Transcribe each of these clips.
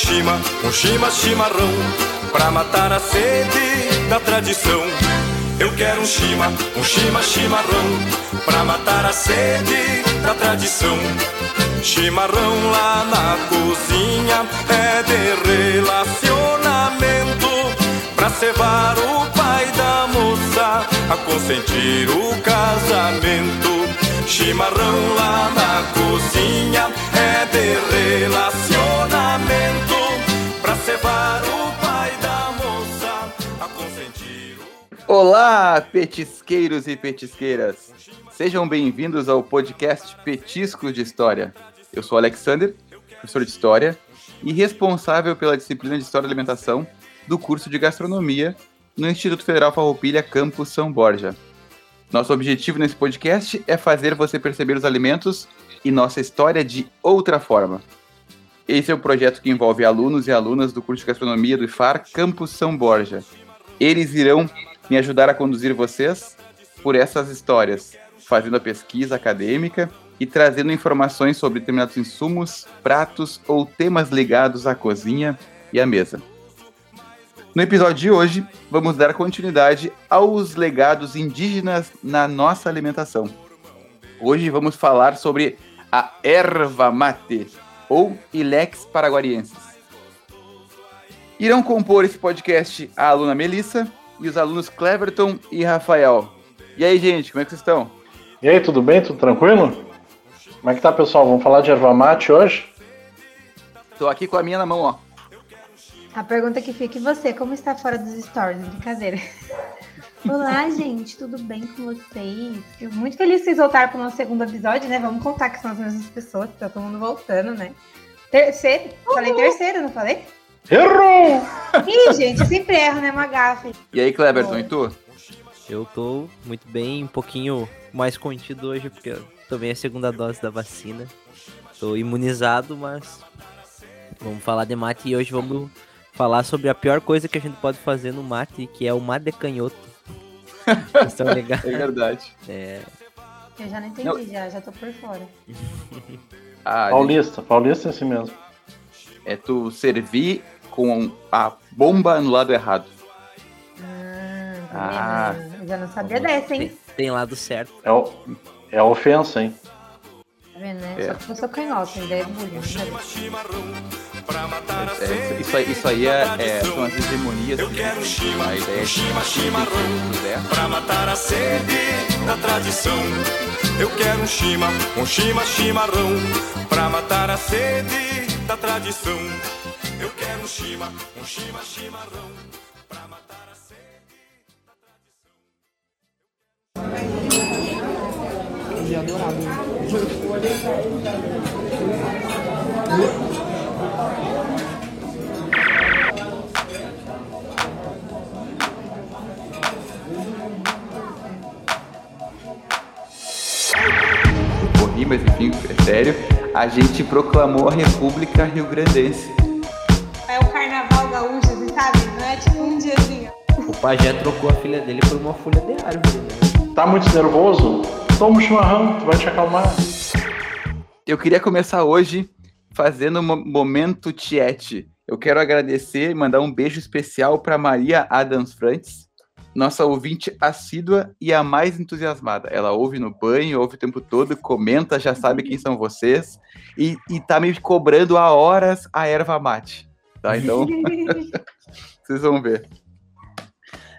chima, um chima chimarrão, pra matar a sede da tradição. Eu quero um chima, um chima chimarrão, pra matar a sede da tradição. Chimarrão lá na cozinha é de relacionamento Pra cevar o pai da moça A consentir o casamento Chimarrão lá na cozinha É de relacionamento Olá, petisqueiros e petisqueiras! Sejam bem-vindos ao podcast Petiscos de História. Eu sou Alexander, professor de História e responsável pela disciplina de História da Alimentação do curso de Gastronomia no Instituto Federal Farroupilha, Campus São Borja. Nosso objetivo nesse podcast é fazer você perceber os alimentos e nossa história de outra forma. Esse é o um projeto que envolve alunos e alunas do curso de Gastronomia do IFAR Campus São Borja. Eles irão me ajudar a conduzir vocês por essas histórias, fazendo a pesquisa acadêmica e trazendo informações sobre determinados insumos, pratos ou temas ligados à cozinha e à mesa. No episódio de hoje, vamos dar continuidade aos legados indígenas na nossa alimentação. Hoje vamos falar sobre a erva mate, ou Ilex paraguariensis. Irão compor esse podcast a aluna Melissa e os alunos Cleverton e Rafael. E aí, gente, como é que vocês estão? E aí, tudo bem? Tudo tranquilo? Como é que tá, pessoal? Vamos falar de erva mate hoje? Tô aqui com a minha na mão, ó. A pergunta que fica, e você, como está fora dos stories? Brincadeira. Olá, gente, tudo bem com vocês? Fico muito feliz que vocês voltaram para o nosso segundo episódio, né? Vamos contar que são as mesmas pessoas, tá todo mundo voltando, né? Terceiro? Uhum. Falei terceiro, não falei? Errou! Ih, gente, eu sempre erro, né? Uma gafe. E aí, Cleberton, e tu? Eu tô muito bem, um pouquinho mais contido hoje, porque eu tomei a segunda dose da vacina. Tô imunizado, mas vamos falar de mate e hoje vamos falar sobre a pior coisa que a gente pode fazer no mate, que é o mate canhoto. Estão é verdade. É. Eu já não entendi, não. já, já tô por fora. ah, paulista, paulista é assim mesmo. É tu servir com a bomba no lado errado. Ah, ah. já não sabia dessa, hein? Tem, tem lado certo. É, o, é a ofensa, hein? Tá vendo, né? É. Só que eu sou canhota, ainda é bullying. É, é, isso, aí, isso aí é, é, são as hegemonias. Eu quero chima, a ideia chima, chimarrão, pra matar a sede da tradição. Eu quero um chima, um chima, chimarrão, pra matar a sede da tradição. Eu quero um chima, um chima, chimarrão, pra matar a sede da tradição. É adorado. Corri, mas enfim, é sério. A gente proclamou a República Rio Grandense. É o carnaval gaúcho, você sabe? Não é tipo um diazinho. O pajé trocou a filha dele por uma folha de árvore, né? Tá muito nervoso? Toma um chimarrão, tu vai te acalmar. Eu queria começar hoje fazendo um momento tiete. Eu quero agradecer e mandar um beijo especial para Maria Adams Frantz, nossa ouvinte assídua e a mais entusiasmada. Ela ouve no banho, ouve o tempo todo, comenta, já sabe quem são vocês e, e tá me cobrando há horas a erva mate. Tá? Então, vocês vão ver.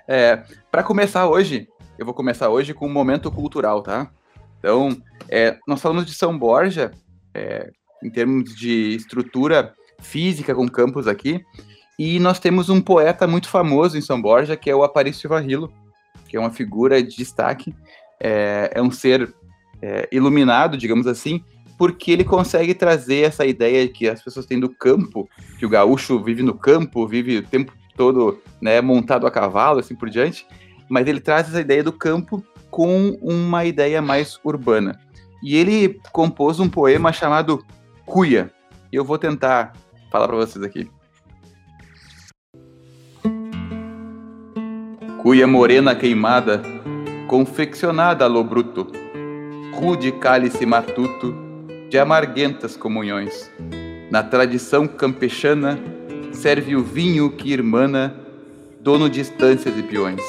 É, para começar hoje, eu vou começar hoje com um momento cultural, tá? Então, é, nós falamos de São Borja, é, em termos de estrutura física com campos aqui. E nós temos um poeta muito famoso em São Borja, que é o Aparício Varrilo, que é uma figura de destaque, é, é um ser é, iluminado, digamos assim, porque ele consegue trazer essa ideia que as pessoas têm do campo, que o gaúcho vive no campo, vive o tempo todo né, montado a cavalo, assim por diante, mas ele traz essa ideia do campo com uma ideia mais urbana. E ele compôs um poema chamado cuia. Eu vou tentar falar para vocês aqui. Cuia morena queimada, confeccionada a lo bruto, rude cálice matuto de amarguentas comunhões. Na tradição campechana, serve o vinho que irmana, dono de estâncias e peões.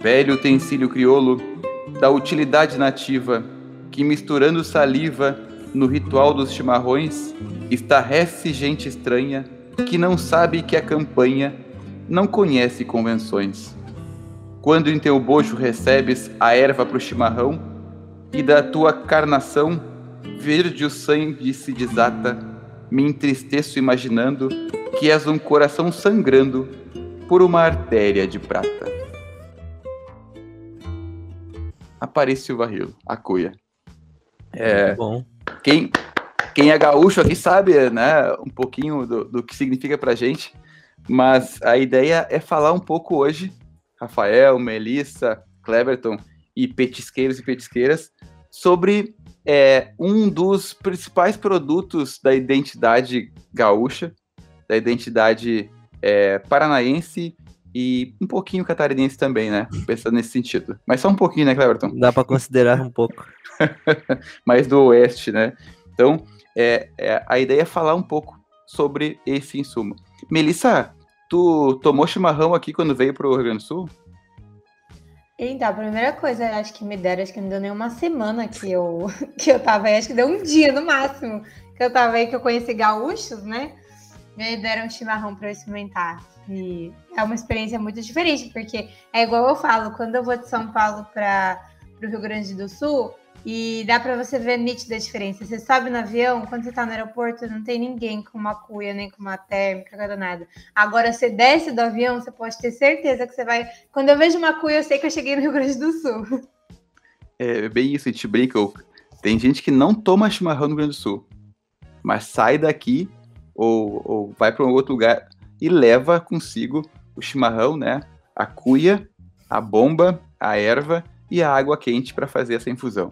Velho utensílio crioulo, da utilidade nativa, que misturando saliva no ritual dos chimarrões, estarrece gente estranha que não sabe que a campanha não conhece convenções. Quando em teu bojo recebes a erva pro chimarrão, e da tua carnação verde o sangue se desata, me entristeço imaginando que és um coração sangrando por uma artéria de prata. Aparece o barril, a cuia. É, Bom. quem, quem é gaúcho aqui sabe, né, um pouquinho do, do que significa pra gente, mas a ideia é falar um pouco hoje, Rafael, Melissa, Cleverton e petisqueiros e petisqueiras, sobre é, um dos principais produtos da identidade gaúcha, da identidade é, paranaense e um pouquinho catarinense também, né? Pensando nesse sentido. Mas só um pouquinho, né, Cleverton? Dá pra considerar um pouco. mais do oeste, né? Então, é, é, a ideia é falar um pouco sobre esse insumo. Melissa, tu tomou chimarrão aqui quando veio para o Rio Grande do Sul? Então, a primeira coisa, acho que me deram, acho que não deu nem uma semana que eu, que eu tava aí, acho que deu um dia no máximo que eu tava aí, que eu conheci gaúchos, né? Me deram chimarrão para eu experimentar. E é uma experiência muito diferente, porque é igual eu falo, quando eu vou de São Paulo para o Rio Grande do Sul, e dá para você ver nítida a diferença. Você sobe no avião, quando você está no aeroporto, não tem ninguém com uma cuia, nem com uma térmica, nada nada. Agora, você desce do avião, você pode ter certeza que você vai. Quando eu vejo uma cuia, eu sei que eu cheguei no Rio Grande do Sul. É bem isso, a gente brinca. Tem gente que não toma chimarrão no Rio Grande do Sul, mas sai daqui ou, ou vai para um outro lugar e leva consigo o chimarrão, né? A cuia, a bomba, a erva e a água quente para fazer essa infusão.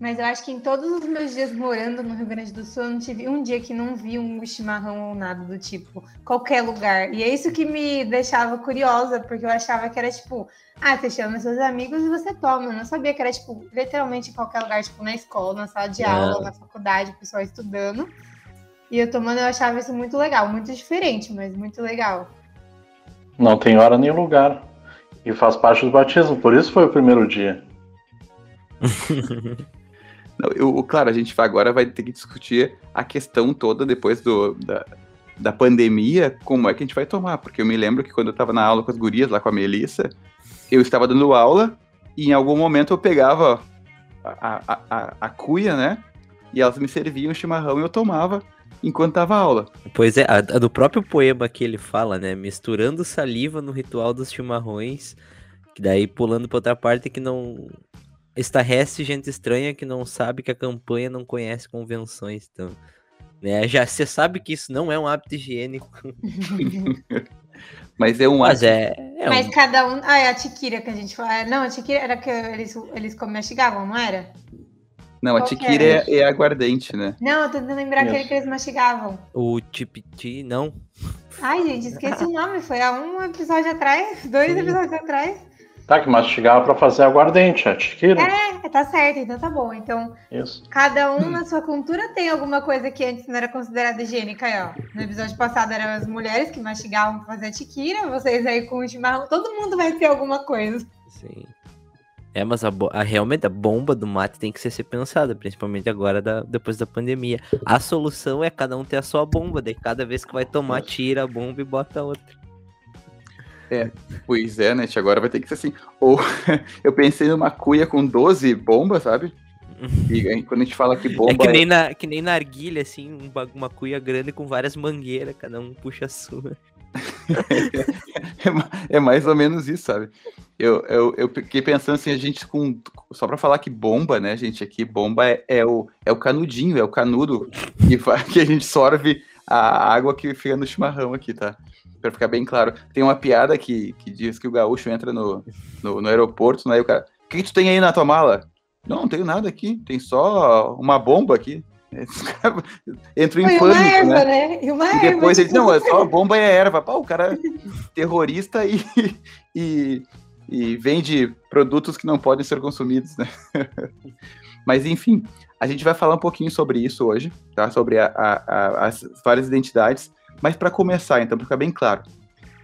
Mas eu acho que em todos os meus dias morando no Rio Grande do Sul, eu não tive um dia que não vi um chimarrão ou nada do tipo, qualquer lugar. E é isso que me deixava curiosa, porque eu achava que era tipo, ah, você chama seus amigos e você toma. Eu não sabia que era, tipo, literalmente em qualquer lugar, tipo, na escola, na sala de aula, na faculdade, o pessoal estudando. E eu tomando, eu achava isso muito legal, muito diferente, mas muito legal. Não tem hora nem lugar. E faz parte do batismo, por isso foi o primeiro dia. Eu, claro, a gente agora vai ter que discutir a questão toda depois do, da, da pandemia, como é que a gente vai tomar. Porque eu me lembro que quando eu estava na aula com as gurias, lá com a Melissa, eu estava dando aula e em algum momento eu pegava a, a, a, a cuia, né? E elas me serviam chimarrão e eu tomava enquanto tava aula. Pois é, a, do próprio poema que ele fala, né? Misturando saliva no ritual dos chimarrões, que daí pulando pra outra parte que não. Estarrece gente estranha que não sabe que a campanha não conhece convenções. Então, né? Já você sabe que isso não é um hábito higiênico. Mas é um Mas é. é Mas um... cada um. Ah, é a tiquira que a gente fala. Não, a tiquira era que eles, eles mastigavam, não era? Não, a Qual que tiquira é? é, é aguardente, né? Não, eu tô tentando lembrar aquele que eles mastigavam. O tipiti, não. Ai, gente, esqueci o nome. Foi há um episódio atrás, dois Sim. episódios atrás. Tá, que mastigava pra fazer aguardente, a tiquira. É, tá certo, então tá bom. Então, Isso. cada um na sua cultura tem alguma coisa que antes não era considerada higiênica aí, ó. No episódio passado eram as mulheres que mastigavam pra fazer tiquira, vocês aí com o chimarrão, todo mundo vai ter alguma coisa. Sim. É, mas a, a- realmente a bomba do mate tem que ser, ser pensada, principalmente agora da- depois da pandemia. A solução é cada um ter a sua bomba, daí cada vez que vai tomar, tira a bomba e bota outra. Pois é, né? Agora vai ter que ser assim. Ou eu pensei numa cuia com 12 bombas, sabe? E quando a gente fala que bomba é que nem, na, que nem na arguilha, assim, um uma cuia grande com várias mangueiras, cada um puxa a sua. é, é mais ou menos isso, sabe? Eu, eu, eu fiquei pensando assim, a gente com. Só pra falar que bomba, né, gente? Aqui, bomba é, é o, é o canudinho, é o canudo que, que a gente sorve a água que fica no chimarrão aqui, tá? Pra ficar bem claro. Tem uma piada que, que diz que o gaúcho entra no, no, no aeroporto, né? E o cara. O que, que tu tem aí na tua mala? Não, não tenho nada aqui, tem só uma bomba aqui. Entra em pânico, erva, né? né? E uma E depois ele não, é só a bomba e a erva. Pá, o cara é terrorista e, e, e vende produtos que não podem ser consumidos, né? Mas enfim, A gente vai falar um pouquinho sobre isso hoje, tá? Sobre a, a, a, as várias identidades. Mas para começar, então, para ficar bem claro,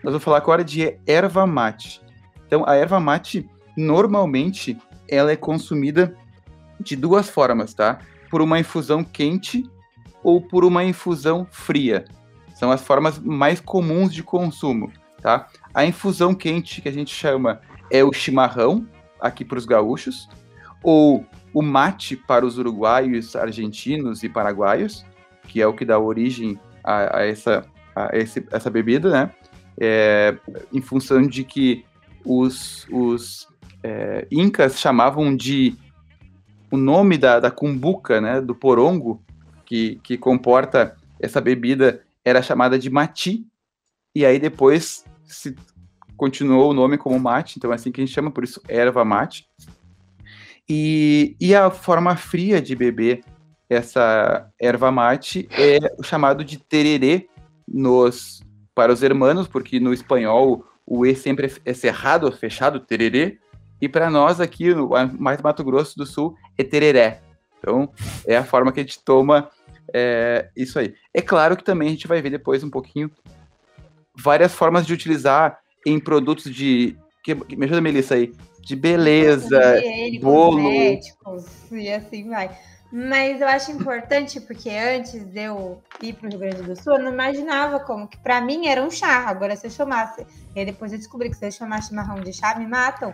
nós vamos falar agora de erva mate. Então, a erva mate, normalmente, ela é consumida de duas formas, tá? Por uma infusão quente ou por uma infusão fria. São as formas mais comuns de consumo, tá? A infusão quente, que a gente chama, é o chimarrão, aqui para os gaúchos, ou o mate para os uruguaios, argentinos e paraguaios, que é o que dá origem a, a essa, a esse, essa bebida, né? É, em função de que os, os é, incas chamavam de o nome da, da cumbuca, né, do porongo, que, que comporta essa bebida, era chamada de mati, e aí depois se continuou o nome como mate, então é assim que a gente chama, por isso erva mate. E, e a forma fria de beber essa erva mate é o chamado de tererê nos, para os hermanos, porque no espanhol o E sempre é cerrado, fechado, tererê, e para nós aqui, no mais Mato Grosso do Sul, é tereré. Então, é a forma que a gente toma é, isso aí. É claro que também a gente vai ver depois um pouquinho várias formas de utilizar em produtos de. Que, me ajuda, Melissa aí. De beleza, bolo. E assim vai. Mas eu acho importante porque antes de eu ir para o Rio Grande do Sul, eu não imaginava como que para mim era um chá. Agora, se eu chamasse, e depois eu descobri que se eu chamar chimarrão de chá, me matam.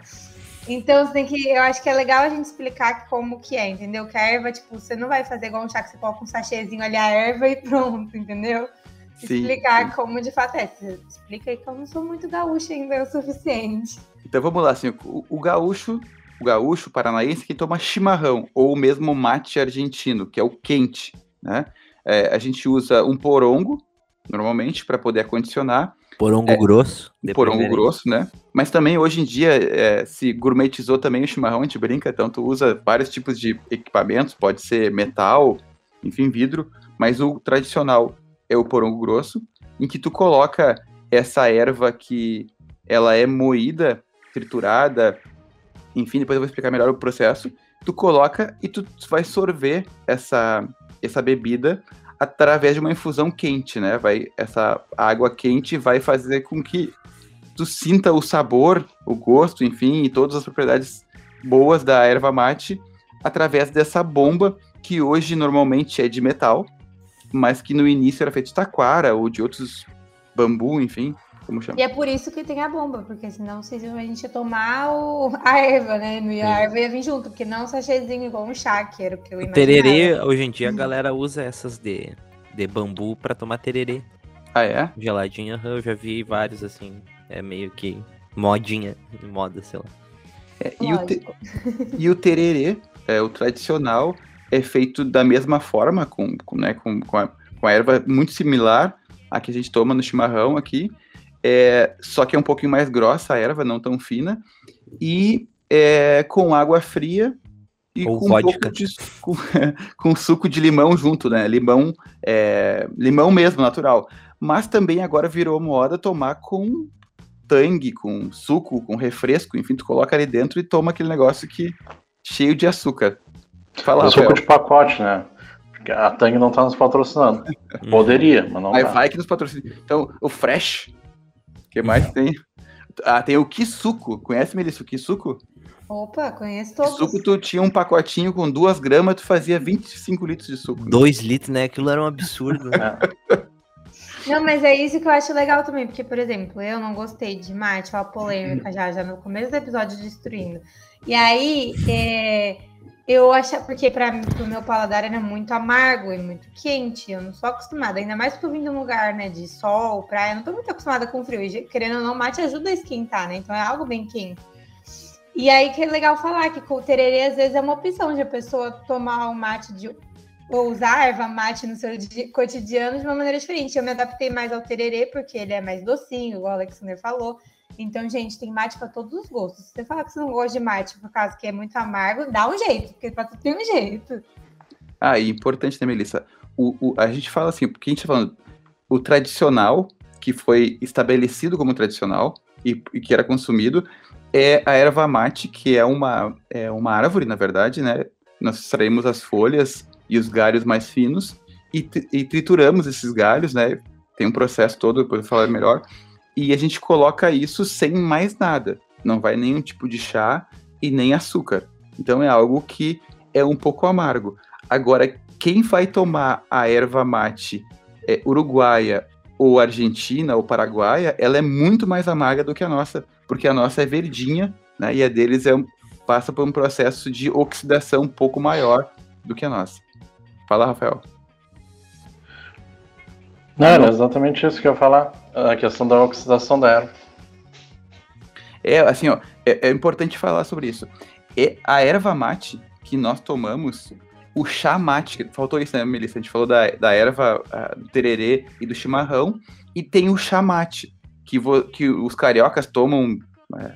Então, tem que. Eu acho que é legal a gente explicar como que é, entendeu? Que a erva, tipo, você não vai fazer igual um chá que você coloca um sachêzinho ali a erva e pronto, entendeu? Sim, explicar sim. como de fato é. Você explica aí que eu não sou muito gaúcho ainda é o suficiente. Então vamos lá, assim, o, o gaúcho, gaúcho paranaense que toma chimarrão, ou mesmo mate argentino, que é o quente, né? É, a gente usa um porongo, normalmente, para poder acondicionar. Porongo é, grosso. Porongo grosso, né? Mas também hoje em dia é, se gourmetizou também o chimarrão, a gente brinca, então tu usa vários tipos de equipamentos, pode ser metal, enfim, vidro, mas o tradicional é o porongo grosso, em que tu coloca essa erva que ela é moída, triturada, enfim, depois eu vou explicar melhor o processo. Tu coloca e tu vai sorver essa, essa bebida através de uma infusão quente, né? Vai essa água quente vai fazer com que tu sinta o sabor, o gosto, enfim, e todas as propriedades boas da erva mate através dessa bomba que hoje normalmente é de metal, mas que no início era feito de taquara ou de outros bambu, enfim, como chama. E é por isso que tem a bomba, porque senão vocês a gente ia tomar o, a erva, né? Ia, a erva ia vir junto, porque não um sachêzinho igual um chá, que era o que eu imaginava. Tererê, hoje em dia a galera usa essas de, de bambu para tomar tererê. Ah, é? Geladinha, eu já vi vários assim. É meio que modinha, moda, sei lá. É, e, o te... e o tererê, é, o tradicional, é feito da mesma forma, com, com, né, com, com, a, com a erva muito similar à que a gente toma no chimarrão aqui, é, só que é um pouquinho mais grossa a erva, não tão fina, e é, com água fria e Ou com vodka. Um de, com, com, suco de limão junto, né? Limão, é, limão mesmo, natural. Mas também agora virou moda tomar com tangue, com suco, com refresco, enfim, tu coloca ali dentro e toma aquele negócio que cheio de açúcar. Fala, suco de pacote, né? Porque a Tang não tá nos patrocinando. Poderia, mas não Aí tá. vai que nos patrocina. Então, o Fresh, que mais tem? Ah, tem o Kisuko. Conhece, Melissa, o Kisuko? Opa, conheço todos. Suco, tu tinha um pacotinho com duas gramas, tu fazia 25 litros de suco. Dois litros, né? Aquilo era um absurdo. Né? Não, mas é isso que eu acho legal também, porque, por exemplo, eu não gostei de mate, ó, a polêmica já, já no começo do episódio destruindo. E aí, é, eu acho, porque para o meu paladar era muito amargo e muito quente, eu não sou acostumada, ainda mais porque eu vim de um lugar, né, de sol, praia, eu não tô muito acostumada com frio, e querendo ou não, mate ajuda a esquentar, né, então é algo bem quente. E aí que é legal falar que com o tererê às vezes é uma opção de a pessoa tomar o mate de ou usar erva mate no seu cotidiano de uma maneira diferente. Eu me adaptei mais ao tererê porque ele é mais docinho, igual o Alexander falou. Então, gente, tem mate para todos os gostos. Se você falar que você não gosta de mate por causa que é muito amargo, dá um jeito, porque para tudo tem um jeito. Ah, e importante, né, Melissa? O, o, a gente fala assim, porque a gente tá falando o tradicional, que foi estabelecido como tradicional e, e que era consumido, é a erva mate, que é uma, é uma árvore, na verdade, né? nós extraímos as folhas e os galhos mais finos e, e trituramos esses galhos, né? Tem um processo todo, depois eu falar melhor. E a gente coloca isso sem mais nada. Não vai nenhum tipo de chá e nem açúcar. Então é algo que é um pouco amargo. Agora, quem vai tomar a erva mate é, uruguaia ou argentina ou paraguaia, ela é muito mais amarga do que a nossa, porque a nossa é verdinha, né? E a deles é, passa por um processo de oxidação um pouco maior do que a nossa. Fala, Rafael. Não, era exatamente isso que eu ia falar, a questão da oxidação da erva. É, assim, ó, é, é importante falar sobre isso. É, a erva mate que nós tomamos, o chá mate, faltou isso, né, Melissa? A gente falou da, da erva, do tererê e do chimarrão, e tem o chá mate, que, vo, que os cariocas tomam é,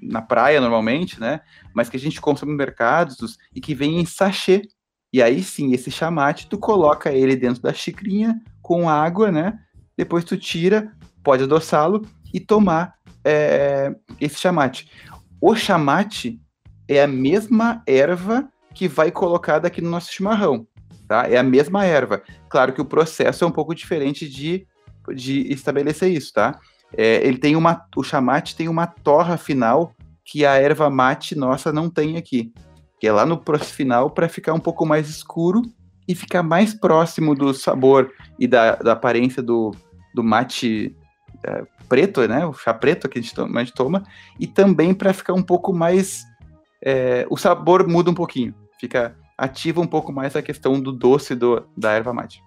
na praia normalmente, né? Mas que a gente consome em mercados e que vem em sachê. E aí sim, esse chamate, tu coloca ele dentro da xicrinha com água, né? Depois tu tira, pode adoçá-lo e tomar é, esse chamate. O chamate é a mesma erva que vai colocada aqui no nosso chimarrão, tá? É a mesma erva. Claro que o processo é um pouco diferente de, de estabelecer isso, tá? É, ele tem uma, o chamate tem uma torra final que a erva mate nossa não tem aqui, que é lá no final para ficar um pouco mais escuro e ficar mais próximo do sabor e da, da aparência do, do mate é, preto, né? O chá preto que a gente toma, a gente toma e também para ficar um pouco mais. É, o sabor muda um pouquinho, fica ativa um pouco mais a questão do doce do, da erva mate.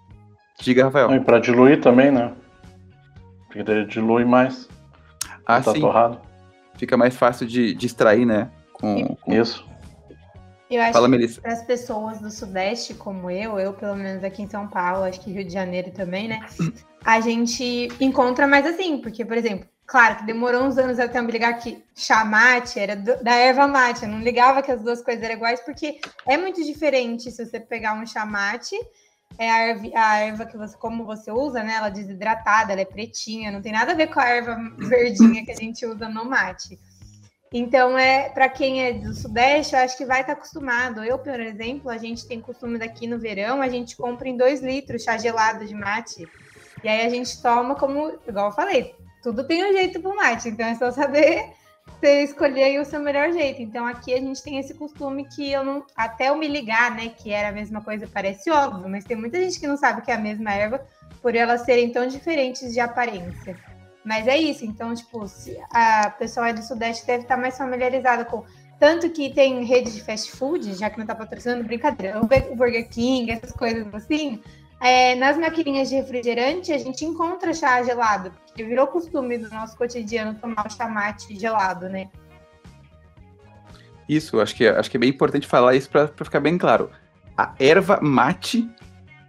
Diga, Rafael. E para diluir também, né? Porque ele dilui mais. Ah, tá sim. Torrado. Fica mais fácil de, de extrair, né? Com, com... Isso. Eu acho Fala, que para as pessoas do Sudeste, como eu, eu pelo menos aqui em São Paulo, acho que Rio de Janeiro também, né? A gente encontra mais assim, porque, por exemplo, claro que demorou uns anos até eu me ligar que chamate era do, da erva mate. Eu não ligava que as duas coisas eram iguais, porque é muito diferente se você pegar um chamate, é a erva, a erva que você, como você usa, né? Ela é desidratada, ela é pretinha, não tem nada a ver com a erva verdinha que a gente usa no mate. Então, é para quem é do Sudeste, eu acho que vai estar tá acostumado. Eu, por exemplo, a gente tem costume daqui no verão, a gente compra em dois litros chá gelado de mate. E aí a gente toma como, igual eu falei, tudo tem um jeito pro mate. Então é só saber você escolher o seu melhor jeito. Então aqui a gente tem esse costume que eu não. Até eu me ligar, né? Que era a mesma coisa, parece óbvio, mas tem muita gente que não sabe que é a mesma erva por elas serem tão diferentes de aparência. Mas é isso, então, tipo, a pessoa do Sudeste deve estar mais familiarizada com. Tanto que tem rede de fast food, já que não está patrocinando, brincadeira, o Burger King, essas coisas assim. É, nas maquininhas de refrigerante, a gente encontra chá gelado, porque virou costume do nosso cotidiano tomar o chamate gelado, né? Isso, acho que, acho que é bem importante falar isso para ficar bem claro. A erva mate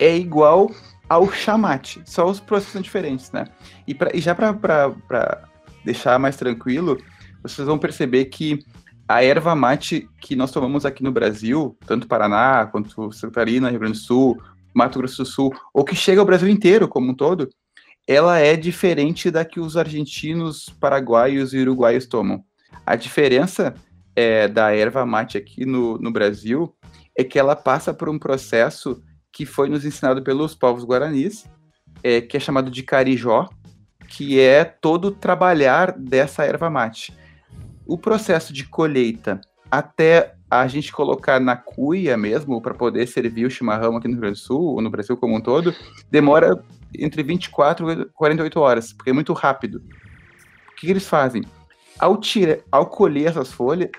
é igual ao chamate. Só os processos são diferentes, né? E, pra, e já para deixar mais tranquilo, vocês vão perceber que a erva mate que nós tomamos aqui no Brasil, tanto Paraná quanto Santa Catarina, Rio Grande do Sul, Mato Grosso do Sul, ou que chega ao Brasil inteiro como um todo, ela é diferente da que os argentinos, paraguaios e uruguaios tomam. A diferença é, da erva mate aqui no, no Brasil é que ela passa por um processo que foi nos ensinado pelos povos guaranis, é, que é chamado de carijó, que é todo trabalhar dessa erva mate. O processo de colheita até a gente colocar na cuia mesmo, para poder servir o chimarrão aqui no Rio Grande do Sul, ou no Brasil como um todo, demora entre 24 e 48 horas, porque é muito rápido. O que, que eles fazem? Ao, tira, ao colher essas folhas,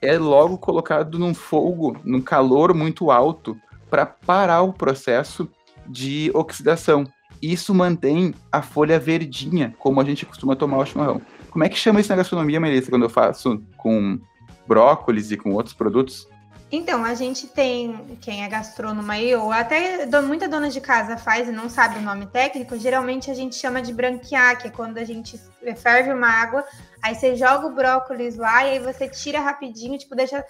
é logo colocado num fogo, num calor muito alto, para parar o processo de oxidação. Isso mantém a folha verdinha, como a gente costuma tomar o chimarrão. Como é que chama isso na gastronomia, Melissa, quando eu faço com brócolis e com outros produtos? Então, a gente tem, quem é gastrônomo aí, ou até muita dona de casa faz e não sabe o nome técnico, geralmente a gente chama de branquear, que é quando a gente ferve uma água, aí você joga o brócolis lá e aí você tira rapidinho, tipo, deixa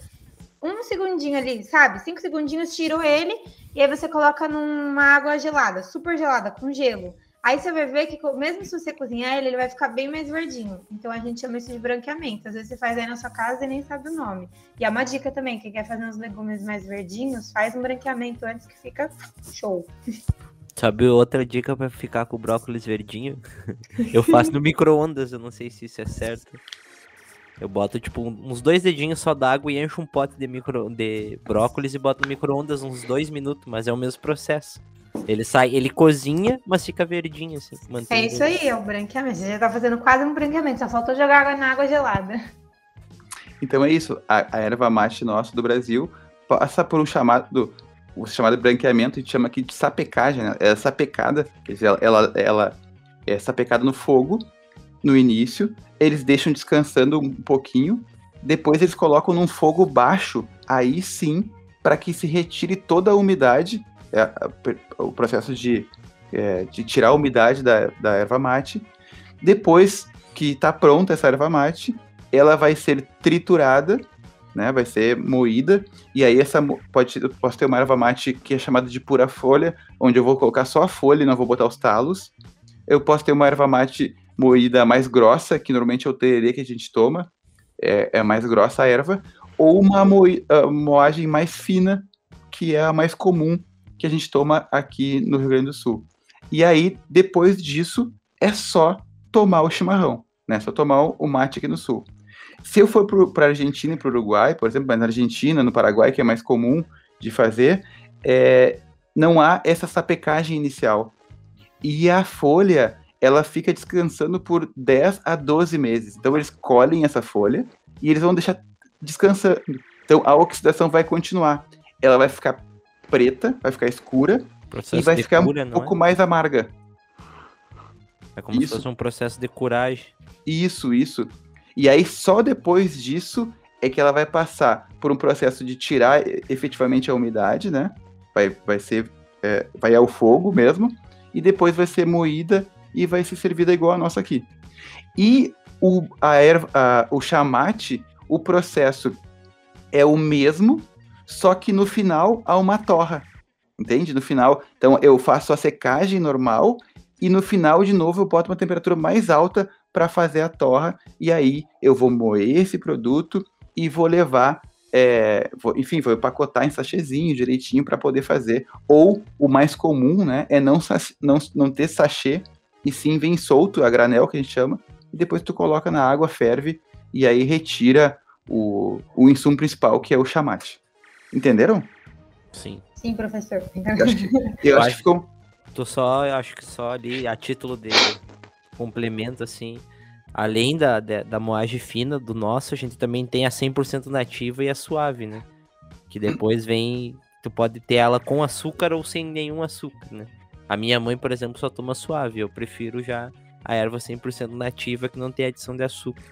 um segundinho ali, sabe? Cinco segundinhos, tirou ele e aí você coloca numa água gelada, super gelada, com gelo. Aí você vai ver que mesmo se você cozinhar ele, ele vai ficar bem mais verdinho. Então a gente chama isso de branqueamento. Às vezes você faz aí na sua casa e nem sabe o nome. E é uma dica também, quem quer fazer uns legumes mais verdinhos, faz um branqueamento antes que fica show. Sabe outra dica para ficar com o brócolis verdinho? Eu faço no micro-ondas, eu não sei se isso é certo. Eu boto, tipo, uns dois dedinhos só d'água e encho um pote de, micro, de brócolis e boto no micro-ondas uns dois minutos, mas é o mesmo processo. Ele sai, ele cozinha, mas fica verdinho, assim. É isso aí, é o branqueamento. Você já tá fazendo quase um branqueamento, só falta jogar água na água gelada. Então é isso, a, a erva mate nossa do Brasil passa por um chamado, o chamado branqueamento, a gente chama aqui de sapecagem, né? É sapecada, quer dizer, ela, ela, ela é sapecada no fogo, no início, eles deixam descansando um pouquinho, depois eles colocam num fogo baixo, aí sim, para que se retire toda a umidade é, o processo de, é, de tirar a umidade da, da erva mate. Depois que está pronta essa erva mate, ela vai ser triturada, né, vai ser moída, e aí essa pode eu posso ter uma erva mate que é chamada de pura folha, onde eu vou colocar só a folha e não vou botar os talos. Eu posso ter uma erva mate moída mais grossa, que normalmente é o tererê que a gente toma, é, é mais grossa a erva, ou uma moagem mais fina, que é a mais comum, que a gente toma aqui no Rio Grande do Sul. E aí, depois disso, é só tomar o chimarrão, né? Só tomar o mate aqui no Sul. Se eu for para a Argentina e para o Uruguai, por exemplo, mas na Argentina, no Paraguai, que é mais comum de fazer, é, não há essa sapecagem inicial. E a folha, ela fica descansando por 10 a 12 meses. Então, eles colhem essa folha e eles vão deixar descansando. Então, a oxidação vai continuar. Ela vai ficar preta, vai ficar escura processo e vai ficar cura, um pouco é? mais amarga. É como isso. se fosse um processo de curagem. Isso, isso. E aí só depois disso é que ela vai passar por um processo de tirar efetivamente a umidade, né? Vai, vai ser, é, vai ao fogo mesmo, e depois vai ser moída e vai ser servida igual a nossa aqui. E o, a erva, a, o chamate, o processo é o mesmo, só que no final há uma torra, entende? No final, então eu faço a secagem normal e no final de novo eu boto uma temperatura mais alta para fazer a torra e aí eu vou moer esse produto e vou levar é, vou, enfim, vou empacotar em sachêzinho direitinho para poder fazer. Ou o mais comum, né, é não, não, não ter sachê e sim vem solto, a granel que a gente chama, e depois tu coloca na água, ferve e aí retira o, o insumo principal que é o chamate. Entenderam? Sim. Sim, professor. Eu acho que, eu acho que ficou. Tô só, eu acho que só ali, a título de complemento, assim. Além da, da, da moagem fina do nosso, a gente também tem a 100% nativa e a suave, né? Que depois vem. Tu pode ter ela com açúcar ou sem nenhum açúcar, né? A minha mãe, por exemplo, só toma suave. Eu prefiro já a erva 100% nativa que não tem adição de açúcar.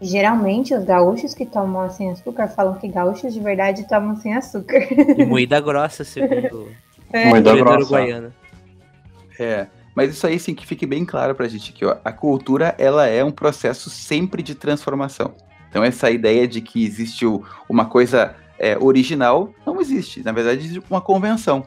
Geralmente, os gaúchos que tomam sem açúcar falam que gaúchos de verdade tomam sem açúcar. E moída grossa, segundo é. moída grossa. Uruguaiana. É, mas isso aí sim que fique bem claro pra gente que a cultura ela é um processo sempre de transformação. Então essa ideia de que existe uma coisa é, original não existe. Na verdade, existe uma convenção,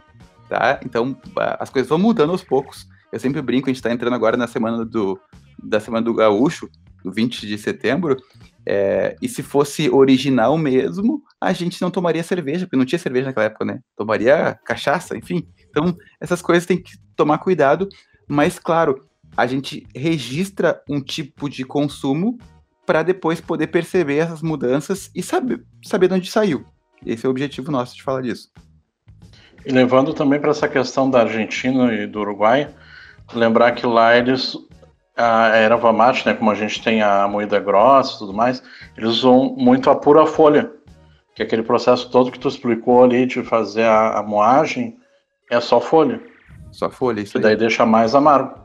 tá? Então as coisas vão mudando aos poucos. Eu sempre brinco, a gente está entrando agora na semana do da semana do gaúcho do 20 de setembro, é, e se fosse original mesmo, a gente não tomaria cerveja, porque não tinha cerveja naquela época, né? Tomaria cachaça, enfim. Então, essas coisas tem que tomar cuidado, mas claro, a gente registra um tipo de consumo para depois poder perceber essas mudanças e saber, saber de onde saiu. Esse é o objetivo nosso de falar disso. E levando também para essa questão da Argentina e do Uruguai, lembrar que lá eles a erva mate, né, como a gente tem a moída grossa e tudo mais, eles usam muito a pura folha, que é aquele processo todo que tu explicou ali de fazer a, a moagem, é só folha. Só folha, isso e daí deixa mais amargo.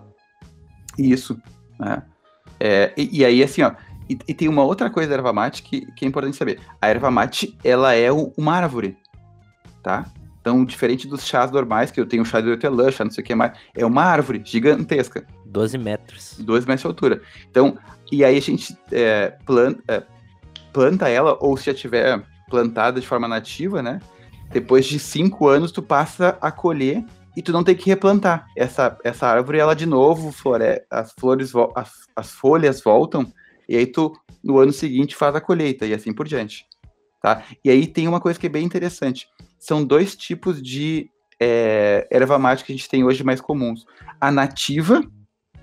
Isso. É. É, e, e, aí, assim, ó, e, e, tem uma outra coisa da erva mate que, que é importante saber. A erva mate, ela é uma árvore, tá? Então, diferente dos chás normais, que eu tenho chá de hortelã, chá não sei o que mais, é uma árvore gigantesca. 12 metros. 12 metros de altura. Então, e aí a gente é, planta, é, planta ela, ou se já tiver plantada de forma nativa, né? Depois de cinco anos, tu passa a colher e tu não tem que replantar. Essa, essa árvore, ela de novo, flore, as flores, as, as folhas voltam, e aí tu, no ano seguinte, faz a colheita, e assim por diante. Tá? E aí tem uma coisa que é bem interessante. São dois tipos de é, erva mate que a gente tem hoje mais comuns. A nativa,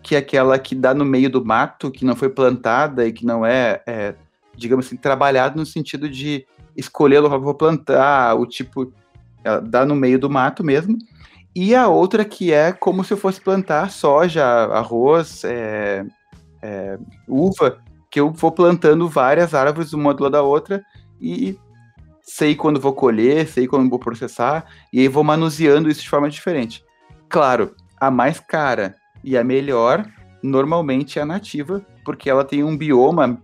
que é aquela que dá no meio do mato, que não foi plantada e que não é, é digamos assim, trabalhada no sentido de escolher o local que vou plantar, o tipo, dá no meio do mato mesmo. E a outra que é como se eu fosse plantar soja, arroz, é, é, uva, que eu vou plantando várias árvores uma do lado da outra e sei quando vou colher, sei quando vou processar, e aí vou manuseando isso de forma diferente. Claro, a mais cara e a melhor normalmente é a nativa, porque ela tem um bioma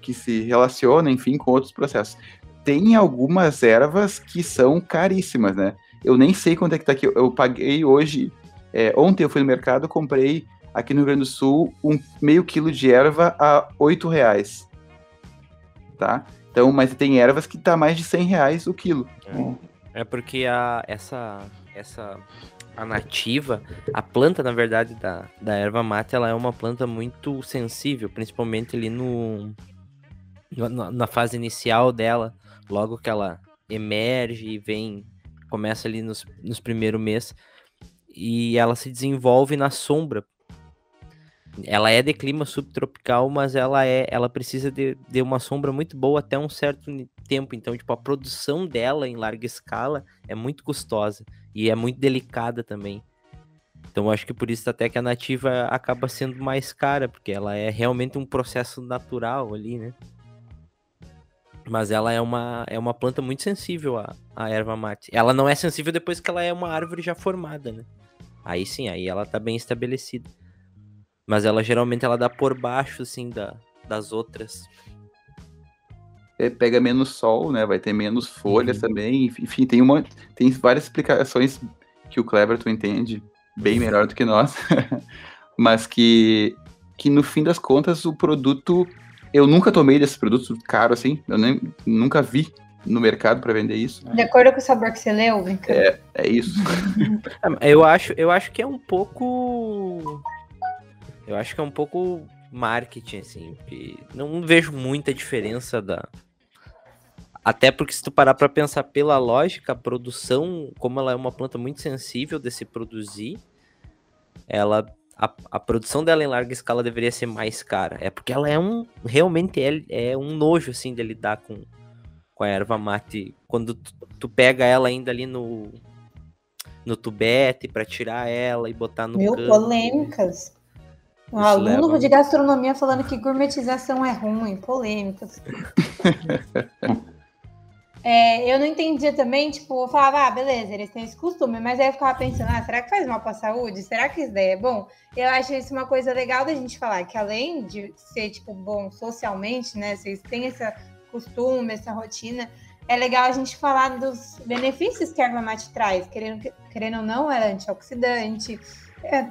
que se relaciona, enfim, com outros processos. Tem algumas ervas que são caríssimas, né? Eu nem sei quanto é que tá aqui. Eu paguei hoje, é, ontem eu fui no mercado, comprei aqui no Rio Grande do Sul um meio quilo de erva a oito reais. Tá? Então, mas tem ervas que tá mais de 100 reais o quilo. É, é porque a, essa, essa a nativa, a planta, na verdade, da, da erva mate, ela é uma planta muito sensível, principalmente ali no, na, na fase inicial dela, logo que ela emerge e vem, começa ali nos, nos primeiros meses, e ela se desenvolve na sombra, ela é de clima subtropical, mas ela é, ela precisa de, de uma sombra muito boa até um certo tempo. Então, tipo, a produção dela em larga escala é muito custosa e é muito delicada também. Então, acho que por isso até que a nativa acaba sendo mais cara, porque ela é realmente um processo natural ali, né? Mas ela é uma, é uma planta muito sensível à, à erva mate. Ela não é sensível depois que ela é uma árvore já formada, né? Aí sim, aí ela tá bem estabelecida. Mas ela geralmente ela dá por baixo, assim, da, das outras. É, pega menos sol, né? Vai ter menos folhas uhum. também. Enfim, tem uma, tem várias explicações que o Cleverton entende bem melhor do que nós, mas que, que no fim das contas o produto eu nunca tomei desses produtos caros assim, eu nem, nunca vi no mercado para vender isso. De acordo com o sabor que você leu, É, é isso. eu acho, eu acho que é um pouco eu acho que é um pouco marketing, assim, não vejo muita diferença da. Até porque se tu parar para pensar pela lógica, a produção, como ela é uma planta muito sensível de se produzir, ela a, a, produção dela em larga escala deveria ser mais cara. É porque ela é um. Realmente é, é um nojo, assim, de lidar com, com a erva mate. Quando tu, tu pega ela ainda ali no. No tubete para tirar ela e botar no. Mil polêmicas. Um aluno leva... de gastronomia falando que gourmetização é ruim, polêmicas. é, eu não entendia também, tipo, eu falava, ah, beleza, eles têm esse costume, mas aí eu ficava pensando, ah, será que faz mal para a saúde? Será que isso daí é bom? Eu acho isso uma coisa legal da gente falar, que além de ser, tipo, bom socialmente, né, vocês têm esse costume, essa rotina, é legal a gente falar dos benefícios que a erva mate traz, querendo, querendo ou não, é antioxidante, é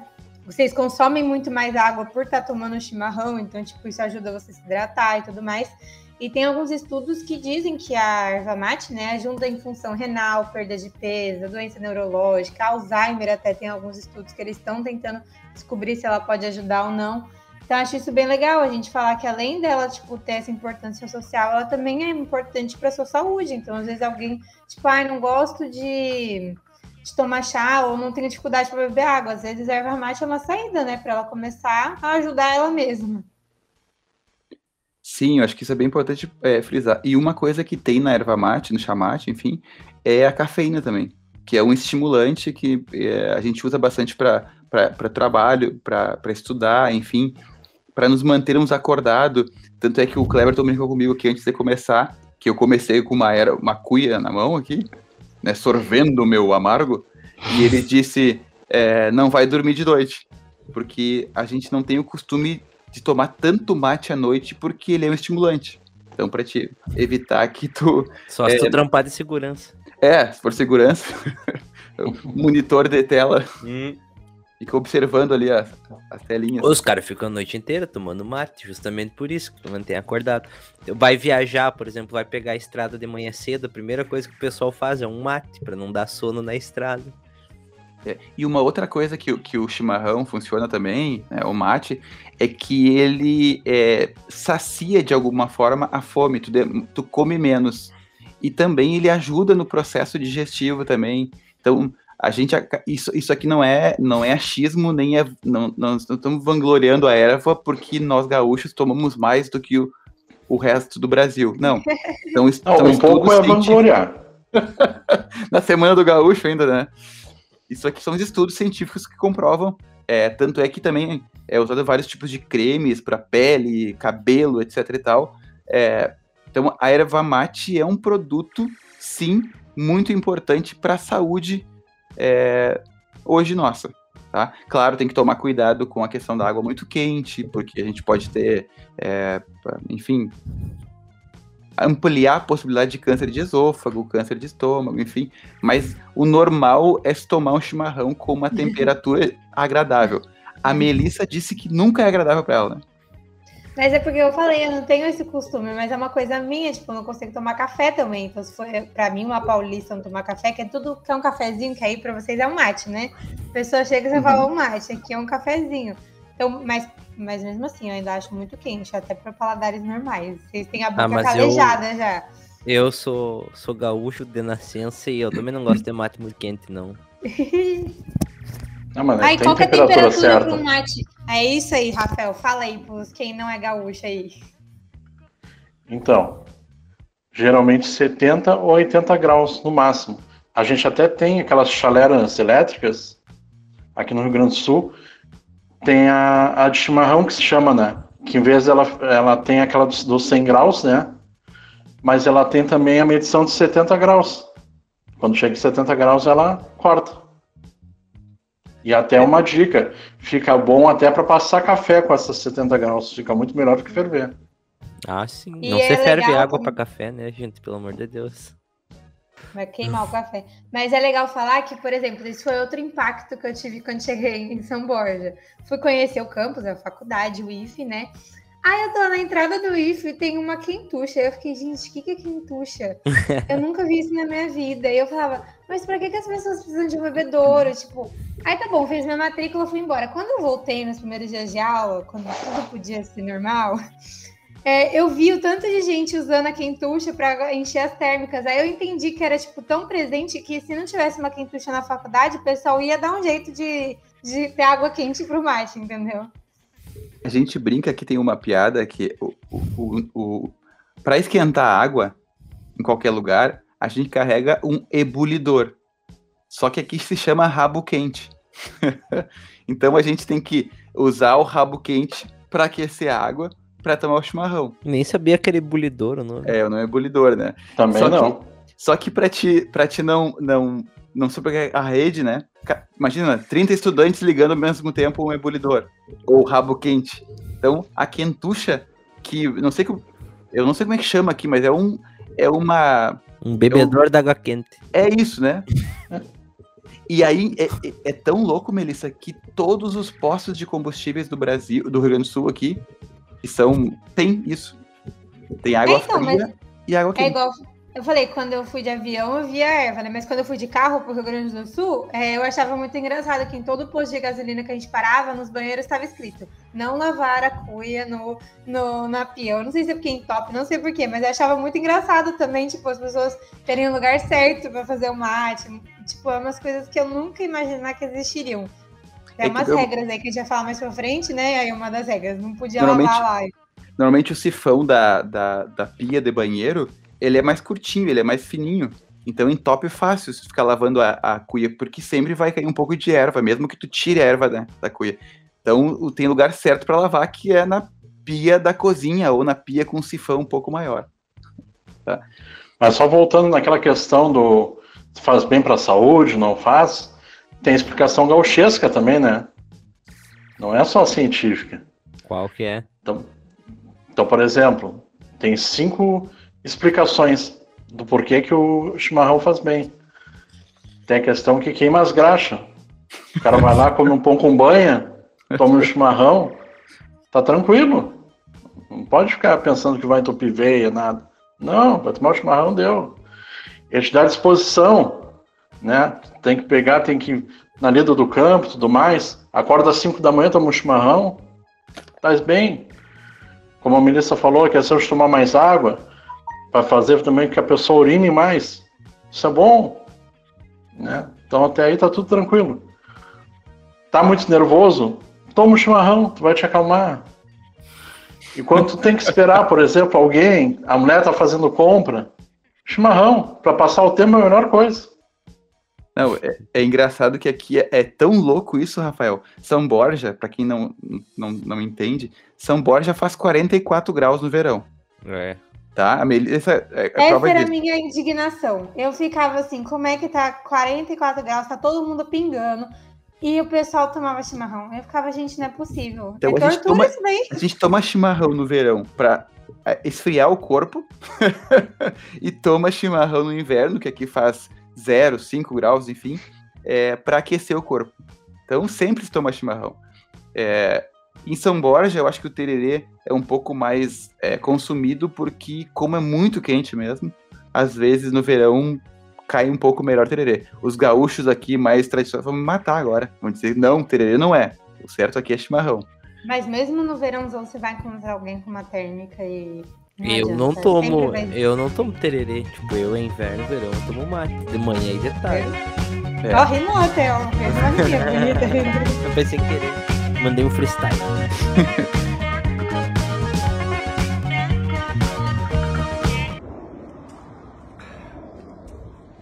vocês consomem muito mais água por estar tá tomando chimarrão, então, tipo, isso ajuda você a se hidratar e tudo mais. E tem alguns estudos que dizem que a erva mate, né, ajuda em função renal, perda de peso, doença neurológica, Alzheimer, até tem alguns estudos que eles estão tentando descobrir se ela pode ajudar ou não. Então, acho isso bem legal a gente falar que além dela, tipo, ter essa importância social, ela também é importante para sua saúde. Então, às vezes alguém, tipo, ai, ah, não gosto de de tomar chá ou não tem dificuldade para beber água. Às vezes erva mate é uma saída, né? Para ela começar a ajudar ela mesma. Sim, eu acho que isso é bem importante é, frisar. E uma coisa que tem na erva mate, no chá mate, enfim, é a cafeína também, que é um estimulante que é, a gente usa bastante para trabalho, para estudar, enfim, para nos mantermos acordados. Tanto é que o Cleberton brincou comigo aqui antes de começar, que eu comecei com uma, era, uma cuia na mão aqui, né, sorvendo o meu amargo, e ele disse: é, não vai dormir de noite, porque a gente não tem o costume de tomar tanto mate à noite, porque ele é um estimulante. Então, para te evitar que tu. Só se é, tu trampar de segurança. É, por segurança. monitor de tela. Hum. Fica observando ali as, as telinhas. Os caras ficam a noite inteira tomando mate, justamente por isso, que tu mantém acordado. Vai viajar, por exemplo, vai pegar a estrada de manhã cedo, a primeira coisa que o pessoal faz é um mate, para não dar sono na estrada. É, e uma outra coisa que, que o chimarrão funciona também, né, o mate, é que ele é, sacia de alguma forma a fome, tu, de, tu come menos. E também ele ajuda no processo digestivo também. Então, a gente isso, isso aqui não é não é achismo nem é não, nós não estamos vangloriando a erva porque nós gaúchos tomamos mais do que o, o resto do Brasil não então não, um pouco é vangloriar na semana do gaúcho ainda né isso aqui são os estudos científicos que comprovam. É, tanto é que também é usado vários tipos de cremes para pele, cabelo, etc e tal. É, então, a erva mate é um produto, sim, muito importante para a saúde é, hoje nossa. Tá? Claro, tem que tomar cuidado com a questão da água muito quente, porque a gente pode ter, é, enfim, ampliar a possibilidade de câncer de esôfago, câncer de estômago, enfim. Mas o normal é se tomar um chimarrão com uma temperatura agradável. A Melissa disse que nunca é agradável para ela, né? Mas é porque eu falei, eu não tenho esse costume, mas é uma coisa minha, tipo, eu não consigo tomar café também. Então, se for pra mim, uma paulista não tomar café, que é tudo que é um cafezinho, que aí pra vocês é um mate, né? A pessoa chega e você uhum. fala um mate, aqui é um cafezinho. Então, mas mas mesmo assim, eu ainda acho muito quente, até para paladares normais. Vocês têm a ah, boca ah, calejada eu, já. Eu sou, sou gaúcho de nascença e eu também não gosto de mate muito quente, não. Não, mas Ai, qual que é a temperatura certa. pro mate? É isso aí, Rafael. Fala aí pros quem não é gaúcho aí. Então, geralmente 70 ou 80 graus no máximo. A gente até tem aquelas chaleras elétricas aqui no Rio Grande do Sul tem a, a de chimarrão que se chama, né? Que em vez dela ela tem aquela dos, dos 100 graus, né? Mas ela tem também a medição de 70 graus. Quando chega em 70 graus, ela corta. E até uma dica, fica bom até para passar café com essas 70 graus, fica muito melhor do que ferver. Ah, sim. E Não é se ferve água para café, né, gente? Pelo amor de Deus. Vai queimar o café. Mas é legal falar que, por exemplo, esse foi outro impacto que eu tive quando cheguei em São Borja. Fui conhecer o campus, a faculdade, o IFE, né? Aí eu tô na entrada do IFE e tem uma quentucha. Eu fiquei, gente, o que, que é quentucha? eu nunca vi isso na minha vida. E eu falava, mas pra que, que as pessoas precisam de um bebedouro? Tipo, aí tá bom, fiz minha matrícula, fui embora. Quando eu voltei nos primeiros dias de aula, quando tudo podia ser normal, é, eu vi o tanto de gente usando a quentucha para encher as térmicas. Aí eu entendi que era tipo tão presente que se não tivesse uma quentucha na faculdade, o pessoal ia dar um jeito de, de ter água quente pro mate, entendeu? A gente brinca que tem uma piada que o, o, o, para esquentar a água em qualquer lugar, a gente carrega um ebulidor. Só que aqui se chama rabo quente. então a gente tem que usar o rabo quente para aquecer a água pra tomar o chimarrão. Nem sabia que era ebulidor o nome. É, o nome é ebulidor, né? Também só não. Que, só que pra ti, pra ti não, não, não sobre a rede, né? Imagina, 30 estudantes ligando ao mesmo tempo um ebulidor. Ou rabo quente. Então, a quentucha, que não sei que. Eu não sei como é que chama aqui, mas é um. É uma. Um bebedor é um, d'água quente. É isso, né? E aí é, é, é, tão louco, Melissa, que todos os postos de combustíveis do Brasil, do Rio Grande do Sul aqui, que são. Tem isso. Tem água é, então, fria e água é quente. É igual. Eu falei, quando eu fui de avião, eu via erva, né? Mas quando eu fui de carro pro Rio Grande do Sul, é, eu achava muito engraçado que em todo posto de gasolina que a gente parava, nos banheiros estava escrito não lavar a cuia no, no, na pia. Eu não sei se é porque em top, não sei porquê, mas eu achava muito engraçado também, tipo, as pessoas terem o lugar certo para fazer o mate. Tipo, é umas coisas que eu nunca imaginar que existiriam. Tem é umas eu... regras aí que a gente vai falar mais pra frente, né? Aí uma das regras, não podia lavar lá. Normalmente o sifão da, da, da pia de banheiro, ele é mais curtinho, ele é mais fininho. Então entope fácil se ficar lavando a, a cuia, porque sempre vai cair um pouco de erva, mesmo que tu tire a erva da, da cuia. Então tem lugar certo para lavar, que é na pia da cozinha, ou na pia com um sifão um pouco maior. Tá? Mas só voltando naquela questão do faz bem para a saúde, não faz, tem explicação gauchesca também, né? Não é só científica. Qual que é? Então, então, por exemplo, tem cinco explicações do porquê que o chimarrão faz bem. Tem a questão que queima as graxas. O cara vai lá, come um pão com banha, toma um chimarrão, tá tranquilo. Não pode ficar pensando que vai entupir veia, nada. Não, vai tomar o chimarrão, deu. Ele te dá disposição, né? Tem que pegar, tem que na lida do campo tudo mais, acorda às 5 da manhã, toma um chimarrão, faz bem. Como a ministra falou, que é de tomar mais água, para fazer também que a pessoa urine mais. Isso é bom. Né? Então até aí tá tudo tranquilo. Tá muito nervoso? Toma um chimarrão, tu vai te acalmar. E quando tu tem que esperar, por exemplo, alguém, a mulher tá fazendo compra, chimarrão, para passar o tempo é a melhor coisa. Não, é, é, engraçado que aqui é, é, tão louco isso, Rafael. São Borja, para quem não, não, não entende, São Borja faz 44 graus no verão. É. Tá? A Melissa, é, é Essa era a minha indignação. Eu ficava assim, como é que tá 44 graus, tá todo mundo pingando. E o pessoal tomava chimarrão. Eu ficava, gente, não é possível. Então, é a, gente toma, a gente toma chimarrão no verão pra é, esfriar o corpo e toma chimarrão no inverno, que aqui faz 0, 5 graus, enfim, é, para aquecer o corpo. Então sempre se toma chimarrão. É, em São Borja, eu acho que o tererê é um pouco mais é, consumido porque, como é muito quente mesmo, às vezes no verão cai um pouco melhor tererê. Os gaúchos aqui mais tradicionais vão me matar agora. Vão dizer, não, tererê não é. O certo aqui é chimarrão. Mas mesmo no verãozão você vai encontrar alguém com uma térmica e não eu não tomo, eu não tomo tererê. Tipo, eu é inverno, verão, eu tomo mate. De manhã e de tarde. É. Ó, rimou até, ó. eu pensei em querer. Mandei um freestyle.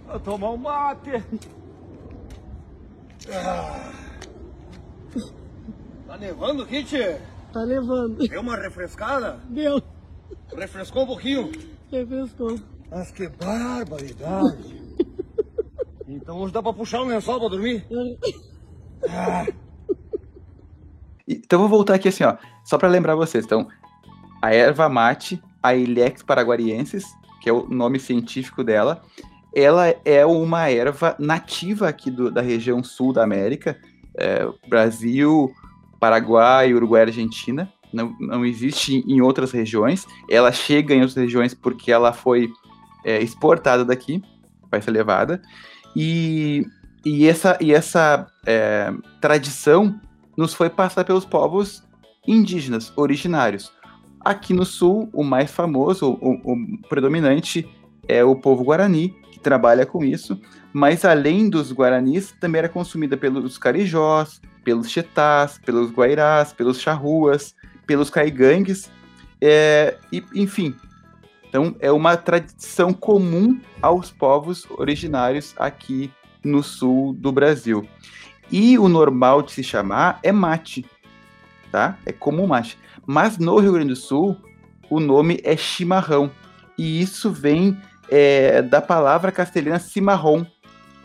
Vou tomar um mate. Ah. Tá nevando, Kit? Tá nevando. Deu uma refrescada? Deu. Refrescou um pouquinho? Refrescou. Mas que barbaridade! então hoje dá pra puxar um lençol pra dormir? ah. Então vou voltar aqui assim, ó. Só para lembrar vocês. Então, a erva mate, a Ilex paraguariensis, que é o nome científico dela, ela é uma erva nativa aqui do, da região sul da América, é, Brasil, Paraguai, Uruguai, Argentina não, não existe em outras regiões. Ela chega em outras regiões porque ela foi é, exportada daqui, vai ser levada. E, e essa, e essa é, tradição nos foi passada pelos povos indígenas, originários. Aqui no sul, o mais famoso, o, o predominante, é o povo guarani, que trabalha com isso. Mas além dos guaranis, também era consumida pelos carijós, pelos chetás, pelos guairás, pelos charruas, pelos caigangues, é, e, enfim. Então, é uma tradição comum aos povos originários aqui no sul do Brasil. E o normal de se chamar é mate, tá? É comum mate. Mas no Rio Grande do Sul, o nome é chimarrão. E isso vem é, da palavra castelhana cimarrão,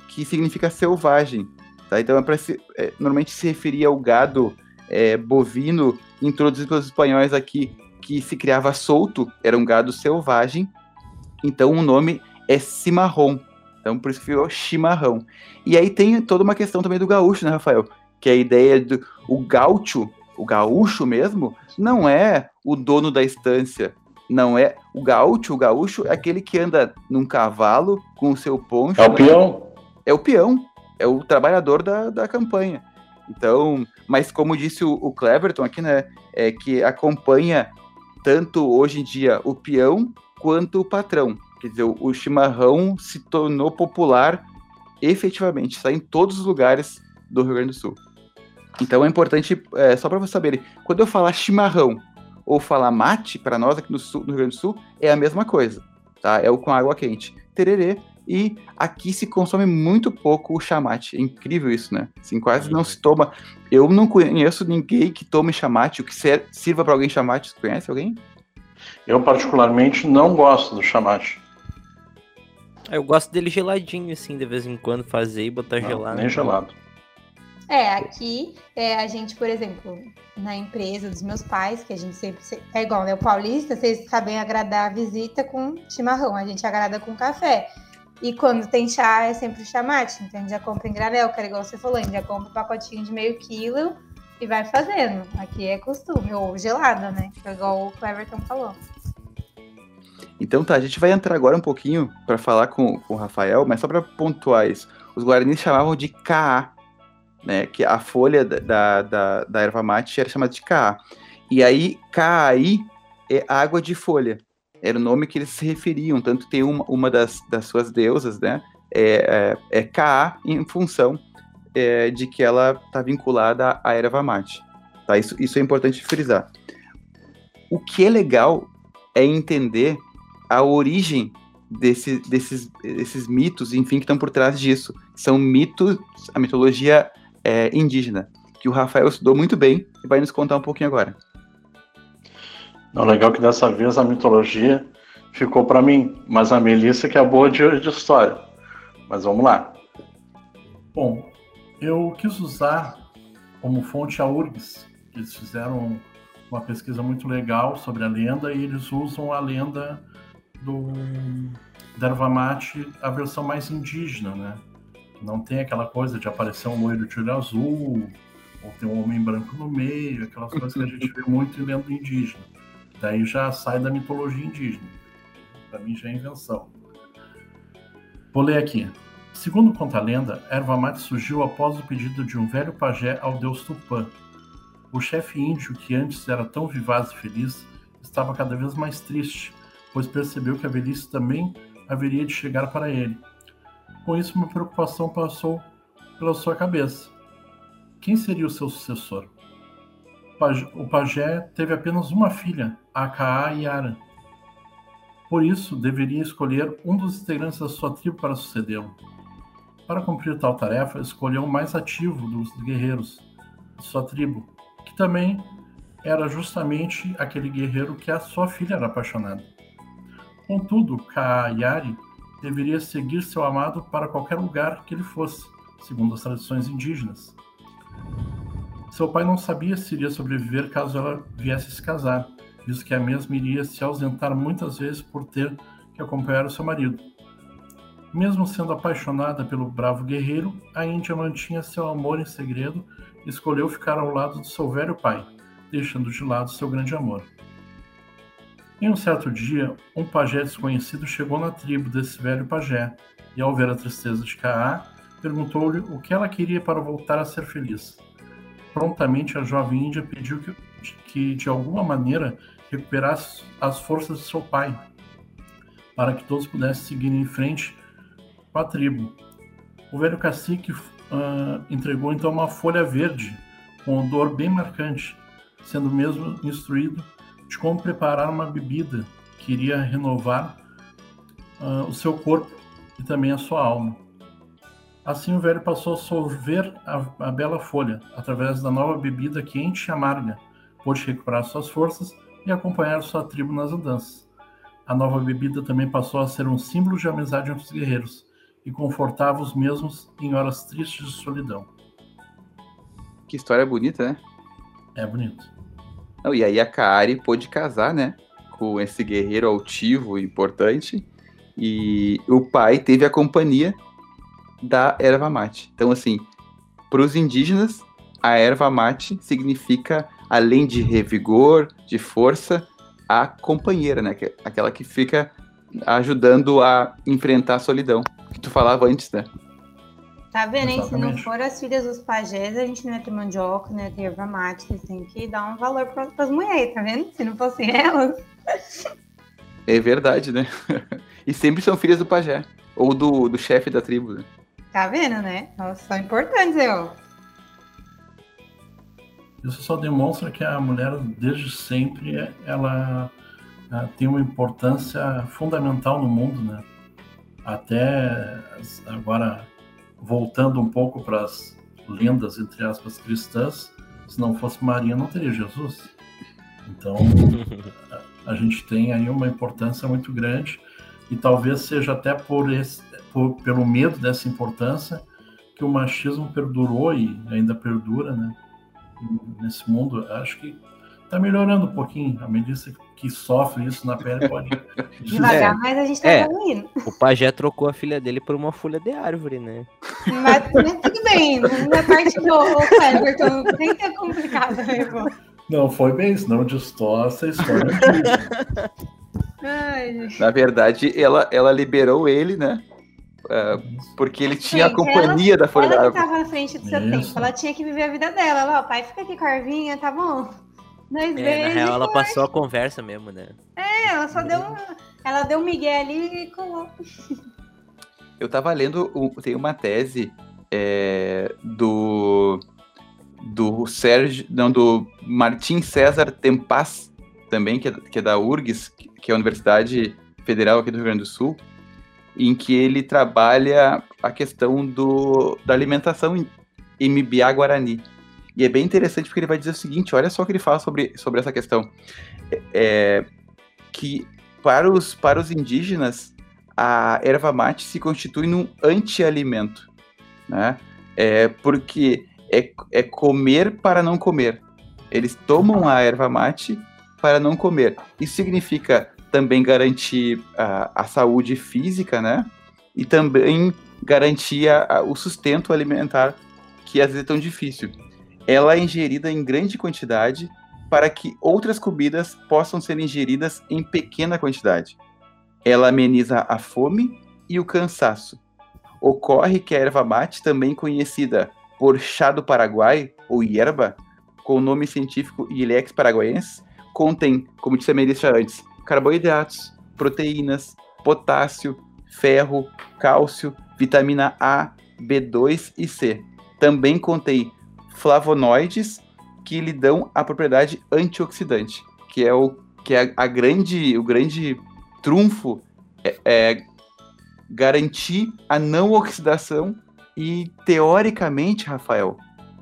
que significa selvagem. Tá? Então, é se, é, normalmente se referia ao gado é, bovino introduzido pelos espanhóis aqui, que se criava solto, era um gado selvagem. Então o nome é cimarrão. Então por isso que ficou chimarrão. E aí tem toda uma questão também do gaúcho, né, Rafael? Que é a ideia do o gaúcho, o gaúcho mesmo, não é o dono da estância. Não é o gaúcho, o gaúcho é aquele que anda num cavalo com o seu poncho. É o peão. É o peão, é o trabalhador da, da campanha. Então, mas como disse o, o Cleverton aqui, né, é que acompanha tanto hoje em dia o peão quanto o patrão. Quer dizer, o, chimarrão se tornou popular efetivamente, está em todos os lugares do Rio Grande do Sul. Então é importante, é, só para vocês saberem, quando eu falar chimarrão ou falar mate, para nós aqui no, sul, no Rio Grande do Sul, é a mesma coisa, tá? É o com água quente. Tererê e aqui se consome muito pouco o chamate. É incrível isso, né? Assim, quase não se toma. Eu não conheço ninguém que tome chamate, o que sirva para alguém chamate. Você conhece alguém? Eu, particularmente, não gosto do chamate. Eu gosto dele geladinho, assim, de vez em quando, fazer e botar não, gelado. Nem gelado. É, aqui é, a gente, por exemplo, na empresa dos meus pais, que a gente sempre. É igual, né? O paulista, vocês sabem agradar a visita com chimarrão, a gente agrada com café. E quando tem chá, é sempre chamate. Então a gente já compra em granel, que era igual você falou, a gente já compra um pacotinho de meio quilo e vai fazendo. Aqui é costume, ou gelada, né? É igual o Cleverton falou. Então tá, a gente vai entrar agora um pouquinho para falar com, com o Rafael, mas só para pontuar isso. Os guaranis chamavam de KA, né? Que a folha da, da, da erva mate era chamada de Ka. E aí, Kaai é água de folha. Era o nome que eles se referiam. Tanto tem uma, uma das, das suas deusas, né? É, é, é Ka em função é, de que ela está vinculada à erva mate. Tá? Isso, isso é importante frisar. O que é legal é entender a origem desse, desses, desses mitos, enfim, que estão por trás disso. São mitos, a mitologia é, indígena, que o Rafael estudou muito bem e vai nos contar um pouquinho agora. Não, legal que dessa vez a mitologia ficou para mim, mas a Melissa que é boa de, de história. Mas vamos lá. Bom, eu quis usar como fonte a URGS. Eles fizeram uma pesquisa muito legal sobre a lenda e eles usam a lenda do da erva mate, a versão mais indígena, né? Não tem aquela coisa de aparecer um loiro de olho azul, ou ter um homem branco no meio, aquelas coisas que a gente vê muito em lenda indígena. Daí já sai da mitologia indígena. Para mim já é invenção. Vou ler aqui. Segundo conta a lenda, erva mate surgiu após o pedido de um velho pajé ao deus Tupã. O chefe índio, que antes era tão vivaz e feliz, estava cada vez mais triste pois percebeu que a velhice também haveria de chegar para ele. Com isso, uma preocupação passou pela sua cabeça. Quem seria o seu sucessor? O pajé teve apenas uma filha, Akaa Yara. Por isso, deveria escolher um dos integrantes da sua tribo para sucedê-lo. Para cumprir tal tarefa, escolheu o mais ativo dos guerreiros de sua tribo, que também era justamente aquele guerreiro que a sua filha era apaixonada. Contudo, Kaayari deveria seguir seu amado para qualquer lugar que ele fosse, segundo as tradições indígenas. Seu pai não sabia se iria sobreviver caso ela viesse se casar, visto que a mesma iria se ausentar muitas vezes por ter que acompanhar o seu marido. Mesmo sendo apaixonada pelo bravo guerreiro, a Índia mantinha seu amor em segredo e escolheu ficar ao lado do seu velho pai, deixando de lado seu grande amor. Em um certo dia, um pajé desconhecido chegou na tribo desse velho pajé e, ao ver a tristeza de Kaa, perguntou-lhe o que ela queria para voltar a ser feliz. Prontamente, a jovem índia pediu que, que de alguma maneira, recuperasse as forças de seu pai, para que todos pudessem seguir em frente com a tribo. O velho cacique uh, entregou então uma folha verde com odor bem marcante, sendo mesmo instruído de como preparar uma bebida que iria renovar uh, o seu corpo e também a sua alma. Assim o velho passou a sorver a, a, bela folha através da nova bebida quente e amarga, pôde recuperar suas forças e acompanhar sua tribo nas andanças. A nova bebida também passou a ser um símbolo de amizade entre os guerreiros e confortava os mesmos em horas tristes de solidão. Que história bonita, né? É bonito. Não, e aí a Kaari pôde casar, né? Com esse guerreiro altivo e importante. E o pai teve a companhia da erva mate. Então, assim, para os indígenas, a erva mate significa, além de revigor, de força, a companheira, né? É aquela que fica ajudando a enfrentar a solidão. Que tu falava antes, né? Tá vendo, hein? Se não for as filhas dos pajés, a gente não ia ter mandioca, não ia ter erva mate. Vocês têm que dar um valor para as mulheres, tá vendo? Se não fossem elas. É verdade, né? E sempre são filhas do pajé. Ou do, do chefe da tribo, né? Tá vendo, né? Elas são importantes, eu. Isso só demonstra que a mulher, desde sempre, ela, ela tem uma importância fundamental no mundo, né? Até agora voltando um pouco para as lendas, entre aspas, cristãs, se não fosse Maria, não teria Jesus. Então, a, gente tem aí uma importância muito grande e talvez seja até por esse, por, pelo medo dessa importância que o machismo perdurou e ainda perdura, né? Nesse mundo, acho que está melhorando um pouquinho. A Melissa que sofre isso na pele pode. Devagar, é. mas a gente tá é. evoluindo. O pajé trocou a filha dele por uma folha de árvore, né? Mas, mas tudo bem, na parte do Everton, nem é complicado, né, Não, foi bem, senão distorce a história. Na verdade, ela, ela liberou ele, né? é, porque ele tinha a companhia da folha Ela que d'água. tava na frente do seu Isso. tempo. Ela tinha que viver a vida dela. Ela, ó, pai, fica aqui com a ervinha, tá bom? Nós É, na real, ela passou a conversa mesmo, né? É, ela só deu. Ela deu um migué ali e colou. Eu tava lendo, tem uma tese é, do do Sérgio, não, do Martim César Tempas, também, que é, que é da URGS, que é a Universidade Federal aqui do Rio Grande do Sul, em que ele trabalha a questão do, da alimentação em, em Mibiá Guarani. E é bem interessante porque ele vai dizer o seguinte, olha só o que ele fala sobre, sobre essa questão. É, que para os, para os indígenas, a erva mate se constitui num anti-alimento, né? É porque é, é comer para não comer. Eles tomam a erva mate para não comer. Isso significa também garantir a, a saúde física, né? E também garantir a- a- o sustento alimentar, que às vezes é tão difícil. Ela é ingerida em grande quantidade para que outras comidas possam ser ingeridas em pequena quantidade. Ela ameniza a fome e o cansaço. Ocorre que a erva mate, também conhecida por chá do Paraguai, ou hierba, com o nome científico Ilex paraguaiense, contém, como disse a Melissa antes, carboidratos, proteínas, potássio, ferro, cálcio, vitamina A, B2 e C. Também contém flavonoides que lhe dão a propriedade antioxidante, que é o que é a grande, o grande trunfo é, é garantir a não oxidação e teoricamente, Rafael,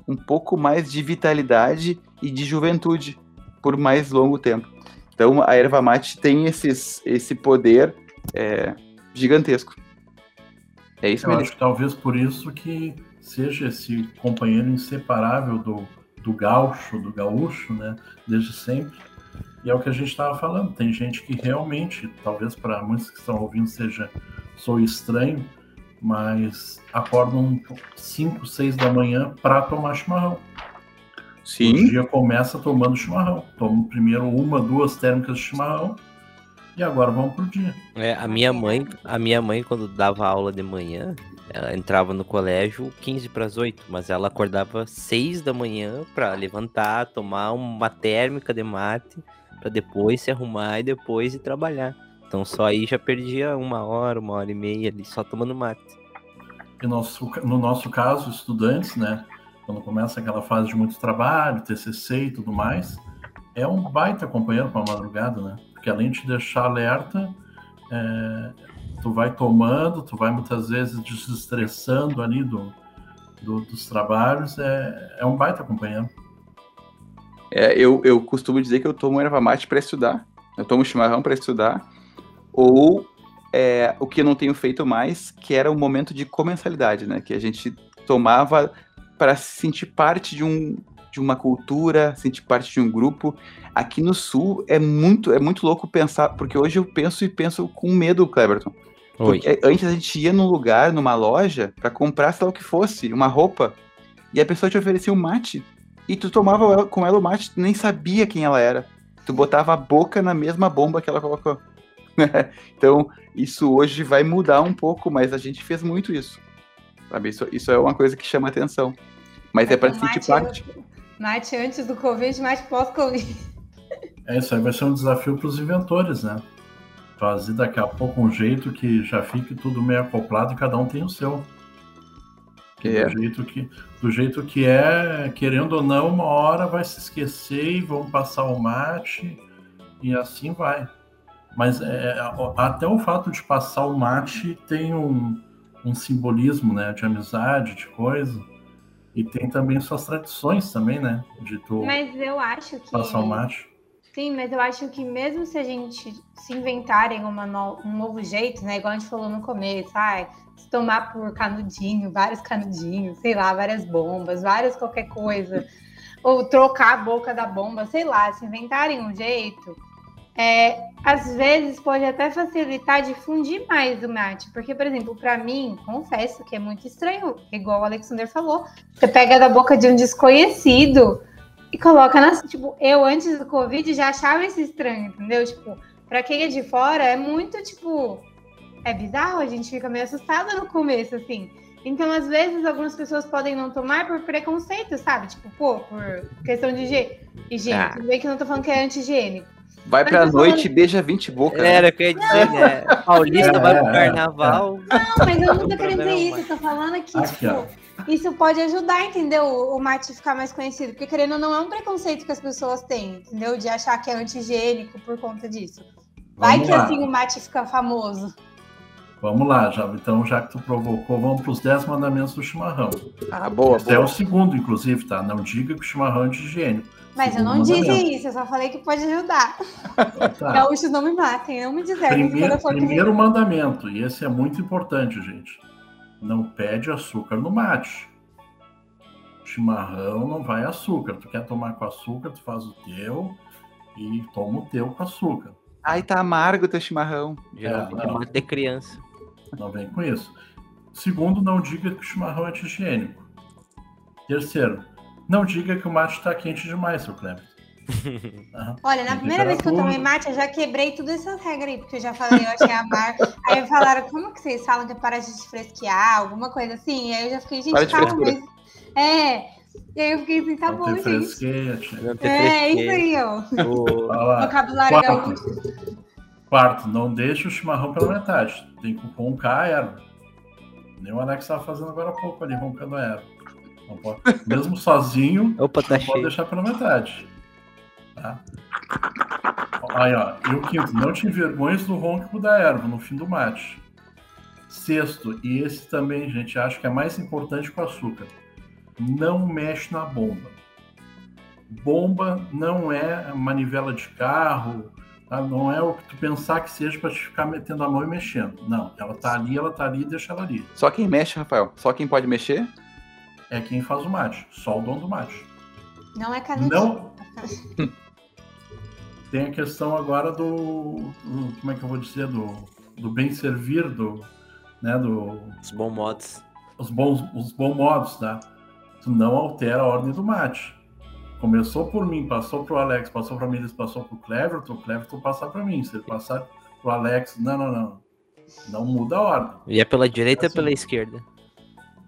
um pouco mais de vitalidade e de juventude por mais longo tempo. Então a erva mate tem esses, esse poder é, gigantesco. É isso Eu mesmo. acho que talvez por isso que seja esse companheiro inseparável do, do gaúcho, do gaúcho, né? Desde sempre. E é o que a gente estava falando. Tem gente que realmente, talvez para muitos que estão ouvindo seja sou estranho, mas acordam 5, 6 da manhã para tomar chimarrão. O Sim, dia começa tomando chimarrão. Toma primeiro uma, duas térmicas de chimarrão e agora vamos pro dia. É, a minha mãe, a minha mãe quando dava aula de manhã, ela entrava no colégio 15 para as 8, mas ela acordava 6 da manhã para levantar, tomar uma térmica de mate, para depois se arrumar e depois ir trabalhar. Então só aí já perdia uma hora, uma hora e meia ali só tomando mate. E nosso, no nosso caso, estudantes, né? Quando começa aquela fase de muito trabalho, TCC e tudo mais, é um baita companheiro para a madrugada, né? Porque além de deixar alerta, é, tu vai tomando, tu vai muitas vezes desestressando ali do, do- dos trabalhos, é, é um baita companheiro. É, eu, eu costumo dizer que eu tomo erva mate para estudar. Eu tomo chimarrão para estudar. Ou é, o que eu não tenho feito mais, que era o momento de comensalidade, né? Que a gente tomava para se sentir parte de, um, de uma cultura, sentir parte de um grupo. Aqui no Sul é muito, é muito louco pensar, porque hoje eu penso e penso com medo, Cleberton. Antes a gente ia num lugar, numa loja, para comprar, sei lá o que fosse, uma roupa, e a pessoa te oferecia um mate, e tu tomava ela- com ela o mate, tu nem sabia quem ela era. Tu botava a boca na mesma bomba que ela colocou. então, isso hoje vai mudar um pouco, mas a gente fez muito isso. Sabe? Isso, isso é uma coisa que chama atenção. Mas é para Então, sentir parte. Mate antes do Covid, mate pós-Covid. É, isso aí vai ser um desafio para os inventores, né? Fazer daqui a pouco um jeito que já fique tudo meio acoplado e cada um tem o seu. Que É. Do, jeito que, do jeito que é, querendo ou não, uma hora vai se esquecer e vão passar o mate e assim vai. Mas é, a- até o fato de passar o mate tem um, um simbolismo, né? De amizade, de coisa. E tem também suas tradições também, né? De tu Mas eu acho que. passar o mate. Sim, mas eu acho que mesmo se a gente se inventarem uma no- um novo jeito, né? Igual a gente falou no começo, ai, se tomar por canudinho, vários canudinhos, sei lá, várias bombas, várias qualquer coisa, ou trocar a boca da bomba, sei lá, se inventarem um jeito, é, às vezes pode até facilitar difundir mais o mate, porque, por exemplo, para mim, confesso que é muito estranho, igual o Alexander falou, você pega da boca de um desconhecido e coloca na. Tipo, eu antes do Covid já achava isso estranho, entendeu? Tipo, pra quem é de fora é muito, tipo. É bizarro, a gente fica meio assustada no começo, assim. Então, às vezes, algumas pessoas podem não tomar por preconceito, sabe? Tipo, pô, por questão de higie- higiene. Ah. Tudo bem que eu não tô falando que é anti-higiênico. Vai pra noite e beija 20 bocas. né? Era o que eu ia dizer, né? Paulista É, vai pro é, carnaval. Não, mas eu não tô querendo dizer é isso. Eu tô falando aqui, Aqui, tipo, ó. isso pode ajudar, entendeu? O, mate ficar mais conhecido. Porque, querendo ou não, é um preconceito que as pessoas têm, entendeu? De achar que é anti-higiênico por conta disso. Vai Vamos que lá. assim o mate fica famoso. Vamos lá, já, então já que tu provocou, vamos para os 10 mandamentos do chimarrão. Ah, boa, Esse é boa. o segundo, inclusive, tá? Não diga que o chimarrão é anti-higiênico. Mas eu não disse isso, eu só falei que pode ajudar. Tá. Gaúchos não me matem, não me desertem Primeiro, primeiro mandamento, e esse é muito importante, gente. Não pede açúcar no mate. Chimarrão não vai açúcar. Tu quer tomar com açúcar, tu faz o teu e toma o teu com açúcar. Ai, tá amargo o teu chimarrão. Geralmente É, é não. mate de criança. Não vem com isso. Segundo, não diga que o chimarrão é anti-higiênico. Terceiro, não diga que o mate está quente demais, seu Cleber. Aham. Olha, na primeira vez que eu tomei mate, eu já quebrei todas essas regras aí, porque eu já falei, eu achei amargo. Aí falaram, como que vocês falam que é para de fresquear, alguma coisa assim? E aí eu já fiquei, gente, calma, mas... É, e aí eu fiquei assim, tá Não bom, gente. É, isso aí, ó. O-. Vocabulário gaúcho. Quarto, quarto, não deixe o chimarrão pela metade. Tem que roncar a erva. Nem o Alex estava fazendo agora há pouco ali, roncando a erva. Não pode- mesmo sozinho, Opa, tá não pode cheio. deixar pela metade. Tá? Aí, ó. E o quinto, não te envergonhes do ronco da erva no fim do mate. Sexto, e esse também, gente, acho que é mais importante que o açúcar. Não mexe na bomba. Bomba não é manivela de carro, tá? não é o que tu pensar que seja para te ficar metendo a mão e mexendo. Não, ela tá ali, ela tá ali, deixa ela ali. Só quem mexe, Rafael. Só quem pode mexer. É quem faz o mate, só o dono do mate. Não é canutinho. Não. Tem a questão agora do, do- como é que eu vou dizer, do, do bem servir, do, né, do, Os bons modos. os bons, os bons modos, tá? Tu não altera a ordem do mate. Começou por mim, passou pro Alex, passou pra Miles, passou pro Cleverton, o Cleverton passar pra mim. Se ele passar pro Alex, não, não, não. Não muda a ordem. E é pela direita ou Assim. pela esquerda?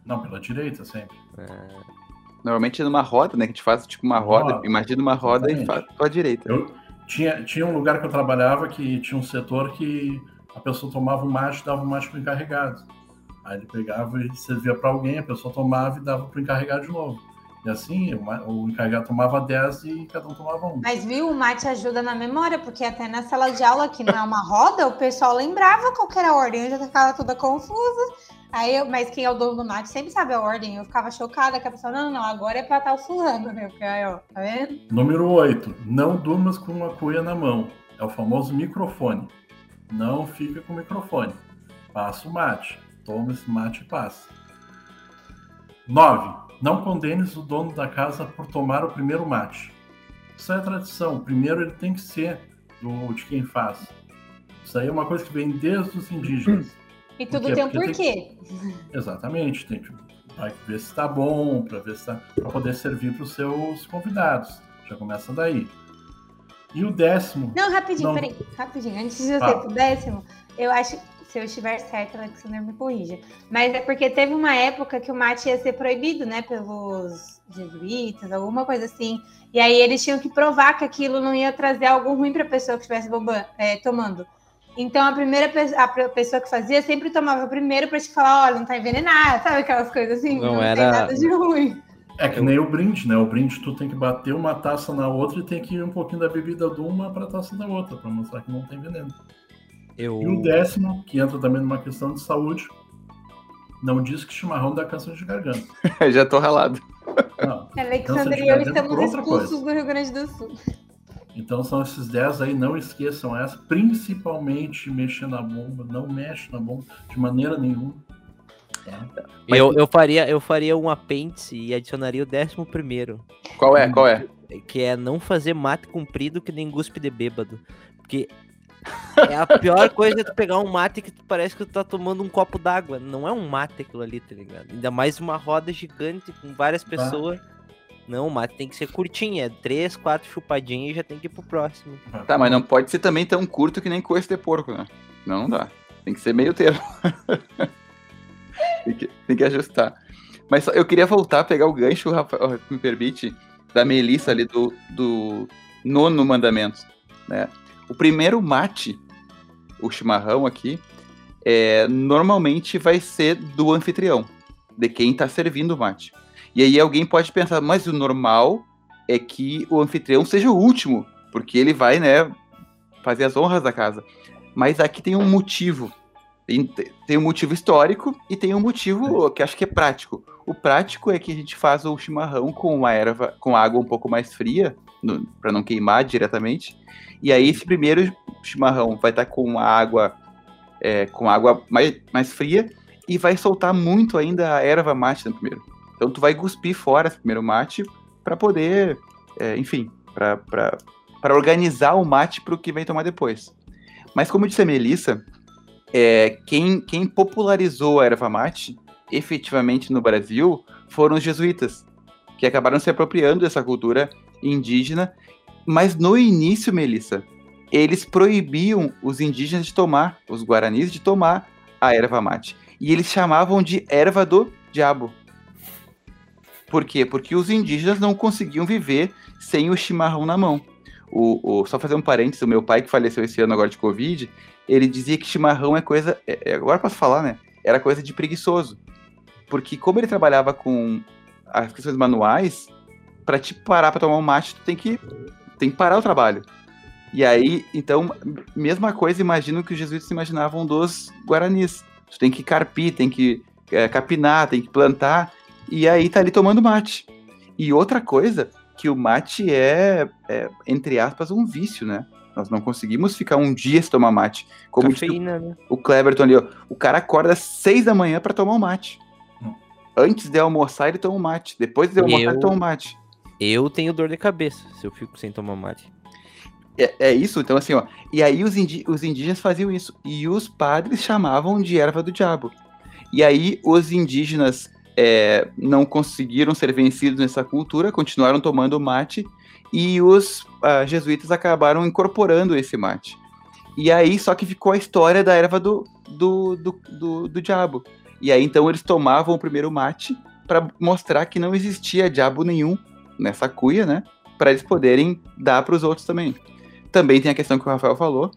Não, pela direita sempre. Normalmente é numa roda, né? Que a gente faz tipo uma roda. Roda. Imagina uma roda e Exatamente. faz com a direita. Eu tinha, tinha um lugar que eu trabalhava que tinha um setor que a pessoa tomava um mate e dava um mate pro encarregado. Aí ele pegava e servia para alguém, a pessoa tomava e dava pro encarregado de novo. E assim, o, o encarregado tomava 10 e cada um tomava um. Mas viu, o mate ajuda na memória, porque até na sala de aula, que não é uma roda, o pessoal lembrava qual que era a ordem, eu já ficava toda confusa. Aí eu, mas quem é o dono do mate sempre sabe a ordem. Eu ficava chocada que a pessoa, não, não, agora é pra tal fulano, né? Porque aí, ó, tá vendo? Número 8. Não durmas com uma cuia na mão. É o famoso microfone. Não fica com o microfone. Passa o mate. Toma esse mate e passa. 9. Não condenes o dono da casa por tomar o primeiro mate. Isso é tradição. Primeiro ele tem que ser do, de quem faz. Isso aí é uma coisa que vem desde os indígenas. E tudo Por quê? tem um Porque porquê. Exatamente, tem que vai ver se está bom, para ver se tá, para poder servir para os seus convidados. Já começa daí. E o décimo, Não, rapidinho, Não. peraí, rapidinho. Antes de eu Tá. ser pro décimo, eu acho, se eu estiver certo, Alexander me corrija. Mas é porque teve uma época que o mate ia ser proibido, né, pelos jesuítas, alguma coisa assim. E aí eles tinham que provar que aquilo não ia trazer algo ruim para a pessoa que estivesse é, tomando. Então a primeira pe- a pessoa que fazia sempre tomava primeiro para te falar, olha, não tá envenenado, sabe aquelas coisas assim? Não tem era- nada de ruim. é que nem o brinde, né? O brinde tu tem que bater uma taça na outra e tem que ir um pouquinho da bebida de uma para a taça da outra, para mostrar que não tem veneno. Eu... E o décimo, que entra também numa questão de saúde, não diz que chimarrão dá câncer de garganta. Já tô ralado. Não. Alexander de e eu garganta estamos expulsos coisa. do Rio Grande do Sul. Então são esses 10 aí, não esqueçam essa, principalmente mexer na bomba, não mexe na bomba de maneira nenhuma. tá? Eu, eu, faria, eu faria um apêndice e adicionaria o décimo primeiro. Qual é? Qual é? Que é não fazer mate comprido que nem guspe de bêbado. Porque é a pior coisa é tu pegar um mate que tu parece que tu tá tomando um copo d'água. Não é um mate aquilo ali, tá ligado? Ainda mais uma roda gigante com várias pessoas. Não, o mate tem que ser curtinho, é três, quatro chupadinhas e já tem que ir pro próximo. Tá, mas não pode ser também tão curto que nem coice de porco, né? Não, não dá. Tem que ser meio termo. tem, que, tem que ajustar. Mas só, eu queria voltar a pegar o gancho, Rafael, me permite, da Melissa ali do, do nono mandamento. Né? O primeiro mate, o chimarrão aqui, é, normalmente vai ser do anfitrião, de quem está servindo o mate. E aí alguém pode pensar, mas o normal é que o anfitrião seja o último, porque ele vai, né, fazer as honras da casa. Mas aqui tem um motivo. Tem, tem um motivo histórico e tem um motivo que acho que é prático. O prático é que a gente faz o chimarrão com uma erva, com água um pouco mais fria, para não queimar diretamente. E aí esse primeiro chimarrão vai estar tá com a água é, com água mais, mais fria e vai soltar muito ainda a erva mate no primeiro. Então tu vai cuspir fora esse primeiro mate para poder, é, enfim, para organizar o mate para o que vem tomar depois. Mas como disse a Melissa, é, quem, quem popularizou a erva mate efetivamente no Brasil foram os jesuítas, que acabaram se apropriando dessa cultura indígena. Mas no início, Melissa, eles proibiam os indígenas de tomar, os guaranis, de tomar a erva mate. E eles chamavam de erva do diabo. Por quê? Porque os indígenas não conseguiam viver sem o chimarrão na mão. O, o, só fazer um parênteses, o meu pai que faleceu esse ano agora de Covid, ele dizia que chimarrão é coisa. É, é agora posso falar, né? Era coisa de preguiçoso. Porque como ele trabalhava com as questões manuais, para te parar para tomar um mate, tu tem que, tem que parar o trabalho. E aí, então, mesma coisa, imagino que os jesuítas imaginavam dos guaranis. Tu tem que carpir, tem que é, capinar, tem que plantar, e aí tá ali tomando mate. E outra coisa, que o mate é, é entre aspas, um vício, né? Nós não conseguimos ficar um dia sem tomar mate. Como Cafeína, disse, né? o Cleberton ali, ó, o cara acorda às seis da manhã para tomar um mate. Hum. Antes de almoçar, ele toma um mate. Depois de almoçar, eu, ele toma um mate. Eu tenho dor de cabeça se eu fico sem tomar mate. É, é, isso, então assim, ó. E aí os, indi os indígenas faziam isso. E os padres chamavam de erva do diabo. E aí os indígenas é, não conseguiram ser vencidos nessa cultura, continuaram tomando mate. E os uh, jesuítas acabaram incorporando esse mate. E aí só que ficou a história da erva do, do, do, do, do diabo. E aí então eles tomavam o primeiro mate para mostrar que não existia diabo nenhum nessa cuia, né? Para eles poderem dar para os outros também. Também tem a questão que o Rafael falou,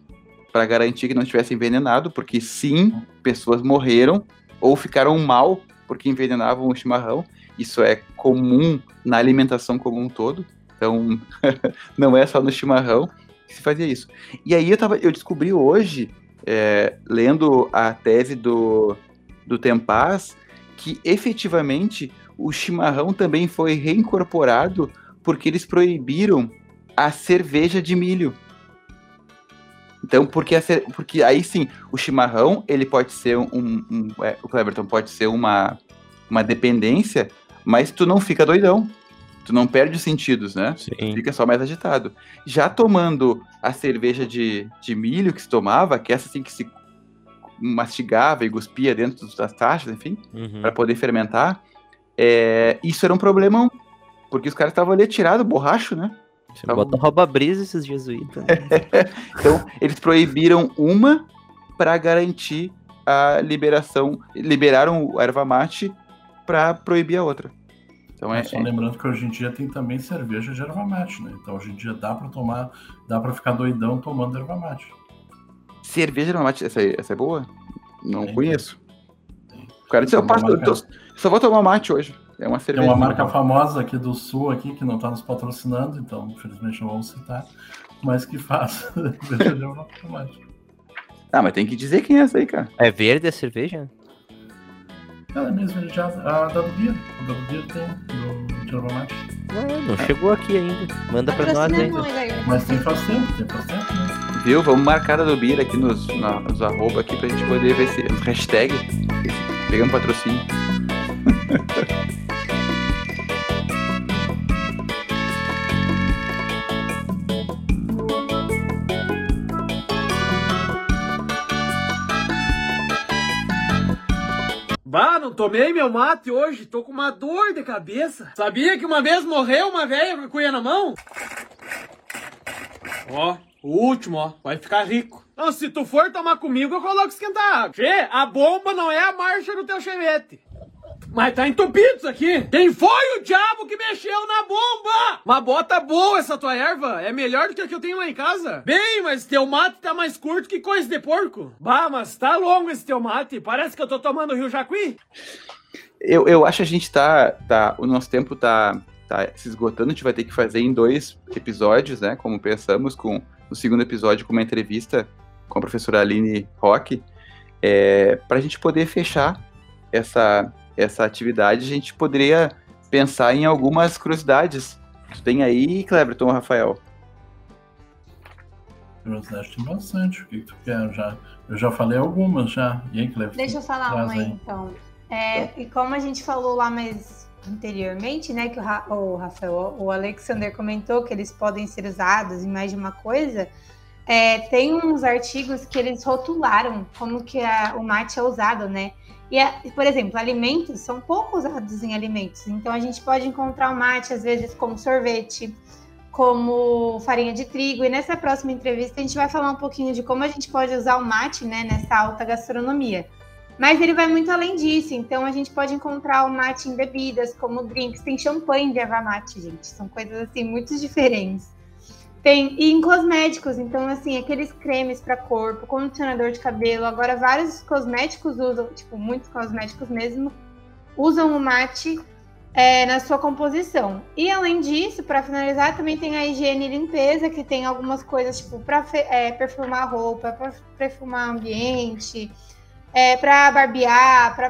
para garantir que não estivesse envenenado, porque sim, pessoas morreram ou ficaram mal porque envenenavam o chimarrão. Isso é comum na alimentação como um todo. Então, não é só no chimarrão que se fazia isso. E aí eu, tava, eu descobri hoje, é, lendo a tese do, do Tempaz, que efetivamente o chimarrão também foi reincorporado porque eles proibiram a cerveja de milho. Então, porque, porque aí sim, o chimarrão, ele pode ser um. um é, o Cleberton pode ser uma, uma dependência, mas tu não fica doidão. Tu não perde os sentidos, né? Sim. Fica só mais agitado. Já tomando a cerveja de, de milho que se tomava, que é essa assim que se mastigava e guspia dentro das taxas, enfim, uhum. para poder fermentar, é, isso era um problema, porque os caras estavam ali tirados, borracho, né? Você tá bota rouba-brisa esses jesuítas. Né? então, eles proibiram uma para garantir a liberação. Liberaram o erva mate para proibir a outra. Então é, Só é... lembrando que hoje em dia tem também cerveja de erva mate, né? Então hoje em dia dá para tomar, dá para ficar doidão tomando erva mate. Cerveja de erva mate, essa, essa é boa? Não tem, conheço. Tem. O cara disse, eu, passo, eu, só vou tomar mate hoje. É uma cerveja. Tem uma marca famosa aqui do Sul, aqui, que não está nos patrocinando, então, infelizmente, não vamos citar, mas que faz cerveja automática. Ah, mas tem que dizer quem é essa aí, cara. É verde a cerveja? Ela é mesmo, já, a da Bia. A da Bia tem do. Não, não chegou aqui ainda. Manda pra nós ainda. Mas tem faz tempo, tem faz tempo, né? Viu? Vamos marcar a do Bia aqui nos, na, nos arroba aqui pra gente poder ver se. Hashtag. Pegando patrocínio. Bah, não tomei meu mate hoje, tô com uma dor de cabeça. Sabia que uma vez morreu uma velha com a cuia na mão? Ó, O último, ó. Vai ficar rico. Não, se tu for tomar comigo, eu coloco esquentar água. Che, a bomba não é a marcha do teu chevette. Mas tá entupido isso aqui. Quem foi o diabo que mexeu na bomba? Uma bota boa essa tua erva. É melhor do que a que eu tenho lá em casa. Bem, mas teu mate tá mais curto que coisa de porco. Bah, mas tá longo esse teu mate. Parece que eu tô tomando Rio Jacuí. Eu, eu acho que a gente tá, tá. O nosso tempo tá, tá se esgotando. A gente vai ter que fazer em dois episódios, né? Como pensamos, com o segundo episódio com uma entrevista com a professora Aline Roque. É, para a gente poder fechar essa, essa atividade, a gente poderia pensar em algumas curiosidades. Tu tem aí, Cleberton ou Rafael? Curiosidade tem bastante. O que tu quer? Eu já, eu já falei algumas já. E aí, Cleberton? Deixa eu falar uma aí, então. É, e como a gente falou lá mais anteriormente, né, que o, Ra- o Rafael, o Alexander comentou que eles podem ser usados em mais de uma coisa, é, tem uns artigos que eles rotularam como que a- o mate é usado, né? E, é- por exemplo, alimentos são pouco usados em alimentos, então a gente pode encontrar o mate às vezes como sorvete, como farinha de trigo, e nessa próxima entrevista a gente vai falar um pouquinho de como a gente pode usar o mate, né, nessa alta gastronomia. Mas ele vai muito além disso, então a gente pode encontrar o mate em bebidas, como drinks, tem champanhe de erva mate, gente, são coisas assim muito diferentes. Tem e em cosméticos, então assim, aqueles cremes para corpo, condicionador de cabelo, agora vários cosméticos usam, tipo, muitos cosméticos mesmo, usam o mate é, na sua composição. E além disso, para finalizar, também tem a higiene e limpeza, que tem algumas coisas, tipo, para perfumar a roupa, para perfumar ambiente, é, para barbear, para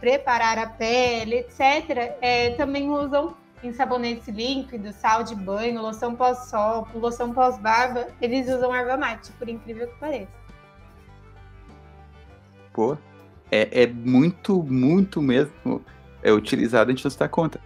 preparar a pele, etc., é, também usam em sabonetes líquidos, sal de banho, loção pós-sol, loção pós-barba, eles usam erva mate, por incrível que pareça. Pô, é, é muito, muito mesmo é utilizado, a gente não se dá conta.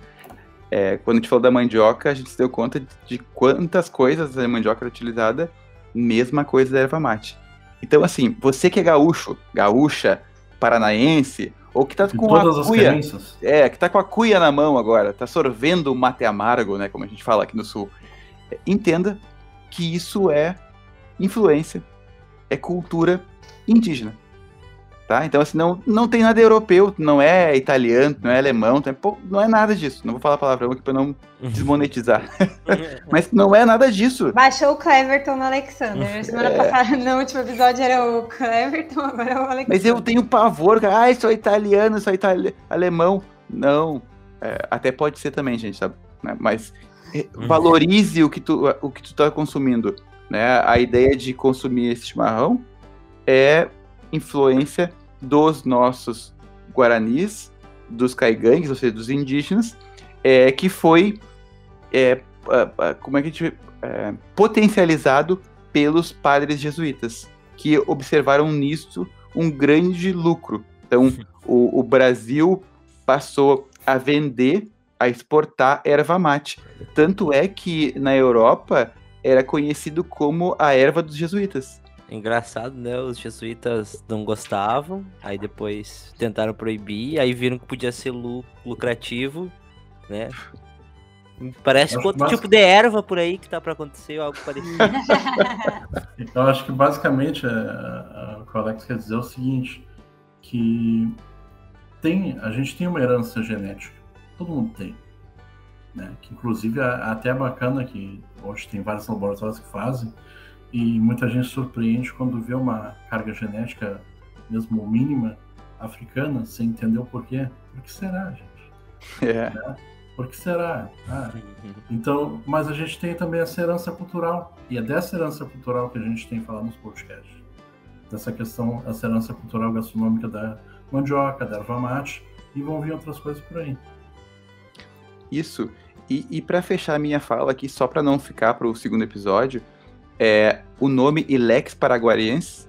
É, quando a gente falou da mandioca, a gente se deu conta de, de quantas coisas a mandioca era utilizada, mesma coisa da erva mate. Então, assim, você que é gaúcho, gaúcha, paranaense, ou que tá com todas a cuia, é, que tá com a cuia na mão agora, tá sorvendo o mate amargo, né, como a gente fala aqui no sul. É, Entenda que isso é influência, é cultura indígena. Tá? Então, assim, não, não tem nada europeu, não é italiano, não é alemão, não é, pô, não é nada disso. Não vou falar palavrão aqui pra não desmonetizar. Mas não é nada disso. Baixou o Cleverton no Alexander. Semana É. passada, no último episódio, era o Cleverton, agora é o Alexander. Mas eu tenho pavor, cara. Ai, sou italiano, sou itali alemão. Não. É, até pode ser também, gente, sabe? Né? Mas é, valorize o que, tu, o que tu tá consumindo. Né? A ideia de consumir esse chimarrão é influência dos nossos guaranis, dos caigangues, ou seja, dos indígenas, é, que foi é, ah, ah, como é que a gente, é, potencializado pelos padres jesuítas, que observaram nisso um grande lucro. Então, o, o Brasil passou a vender, a exportar erva mate. Tanto é que na Europa era conhecido como a erva dos jesuítas. Engraçado, né? Os jesuítas não gostavam, aí depois tentaram proibir, aí viram que podia ser lu- lucrativo, né? Parece outro tipo de erva por aí que tá pra acontecer, algo parecido. Eu acho que basicamente é, é, o que o Alex quer dizer é o seguinte, que tem, a gente tem uma herança genética, todo mundo tem, né? Que inclusive é até é bacana que hoje tem vários laboratórios que fazem e muita gente surpreende quando vê uma carga genética mesmo mínima africana sem entender o porquê. Por que será, gente? É. Por que será? Ah, então, mas a gente tem também essa herança cultural. E é dessa herança cultural que a gente tem falado nos podcasts. Dessa questão, essa herança cultural gastronômica da mandioca, da erva mate, e vão vir outras coisas por aí. Isso. E, e para fechar a minha fala aqui, só para não ficar para o segundo episódio, é, o nome Ilex Paraguariense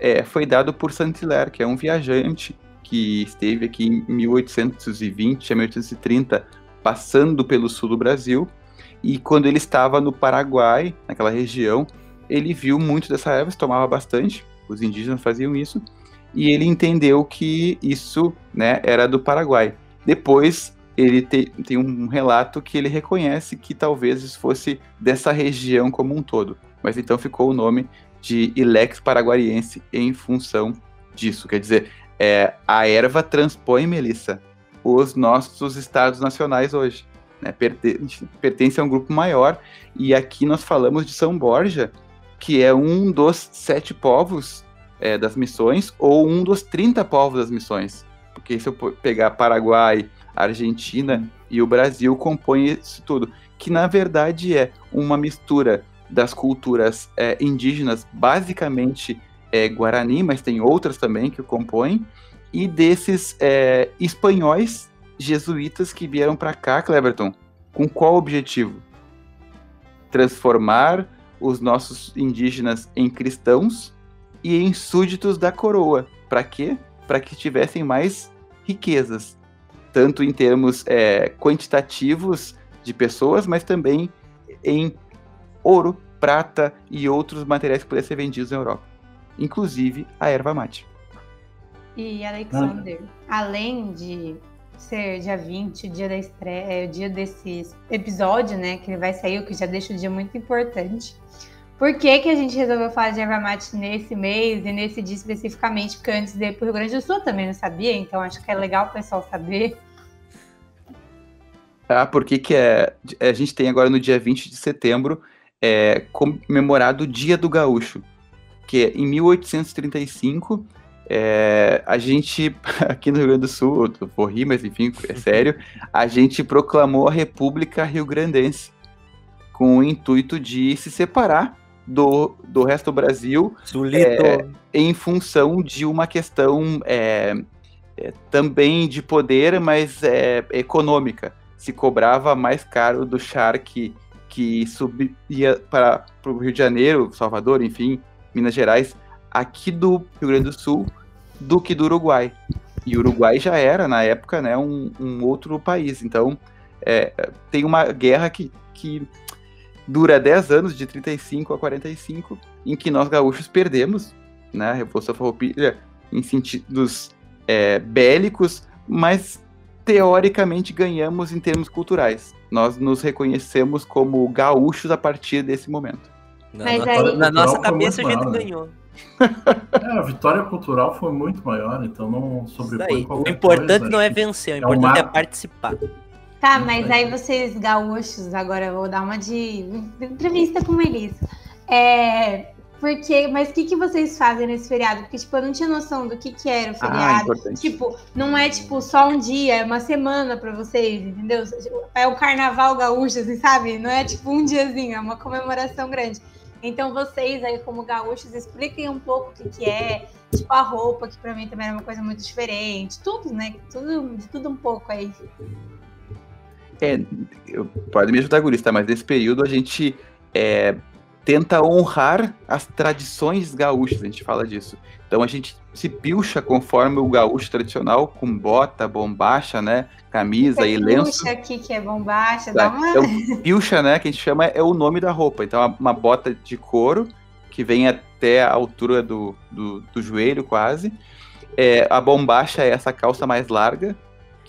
é, foi dado por Saint-Hilaire, que é um viajante que esteve aqui em 1820 a 1830, passando pelo sul do Brasil. E quando ele estava no Paraguai, naquela região, ele viu muito dessa erva, se tomava bastante, os indígenas faziam isso, e ele entendeu que isso né, era do Paraguai. Depois, ele te- tem um relato que ele reconhece que talvez isso fosse dessa região como um todo. Mas então ficou o nome de Ilex paraguariense em função disso. Quer dizer, é, a erva transpõe, Melissa, os nossos estados nacionais hoje. Né? Pertence, pertence a um grupo maior, e aqui nós falamos de São Borja, que é um dos sete povos é, das missões, ou um dos 30 povos das missões. Porque se eu pegar Paraguai, Argentina e o Brasil, compõe isso tudo. Que na verdade é uma mistura das culturas é, indígenas, basicamente é, Guarani, mas tem outras também que o compõem, e desses é, espanhóis jesuítas que vieram para cá, Cleberton, com qual objetivo? Transformar os nossos indígenas em cristãos e em súditos da coroa. Para quê? Para que tivessem mais riquezas, tanto em termos é, quantitativos de pessoas, mas também em ouro, prata e outros materiais que pudessem ser vendidos na Europa, inclusive a erva mate. E Alexander, ah. além de ser dia 20, o dia da estreia, é, o dia desse episódio, né, que ele vai sair, o que já deixa o dia muito importante. Por que, que a gente resolveu falar de erva mate nesse mês e nesse dia especificamente? Porque antes de ir para o Rio Grande do Sul também não sabia, então acho que é legal o pessoal saber. Ah, porque que é, a gente tem agora no dia 20 de setembro é, comemorado o Dia do Gaúcho, que é em 1835 é, a gente, aqui no Rio Grande do Sul, eu vou rir, mas enfim, é sério, a gente proclamou a República Rio Grandense com o intuito de se separar do, do resto do Brasil é, em função de uma questão é, é, também de poder, mas é, econômica. Se cobrava mais caro do charque que subia para o Rio de Janeiro, Salvador, enfim, Minas Gerais, aqui do Rio Grande do Sul, do que do Uruguai. E o Uruguai já era, na época, né, um, um outro país. Então, é, tem uma guerra que, que dura 10 anos, de 35 a 45, em que nós gaúchos perdemos né, a Revolução Farroupilha em sentidos é, bélicos, mas teoricamente ganhamos em termos culturais. Nós nos reconhecemos como gaúchos a partir desse momento. Na, aí... na nossa cabeça a gente né? ganhou. É, a vitória cultural foi muito maior, então não sobrepõe O importante coisa. não é vencer, o é importante é, uma... é participar. Tá, mas aí vocês gaúchos, agora eu vou dar uma de entrevista com Melissa. É, porque, mas o que, que vocês fazem nesse feriado? Porque, tipo, eu não tinha noção do que, que era o ah, feriado. Ah, tipo, não é, tipo, só um dia, é uma semana para vocês, entendeu? É o carnaval gaúcho, assim, sabe? Não é, tipo, um diazinho, é uma comemoração grande. Então, vocês aí, como gaúchos, expliquem um pouco o que, que é, tipo, a roupa, que para mim também é uma coisa muito diferente. Tudo, né? Tudo, de tudo um pouco aí. É, eu, pode me ajudar, Gurista, mas nesse período a gente é, tenta honrar as tradições gaúchas, a gente fala disso. Então a gente se pilcha conforme o gaúcho tradicional, com bota, bombacha, né? Camisa e lenço. Pilcha aqui que é bombacha, dá uma... Então, pilcha, né, que a gente chama, é o nome da roupa. Então uma bota de couro, que vem até a altura do, do, do joelho quase. É, a bombacha é essa calça mais larga,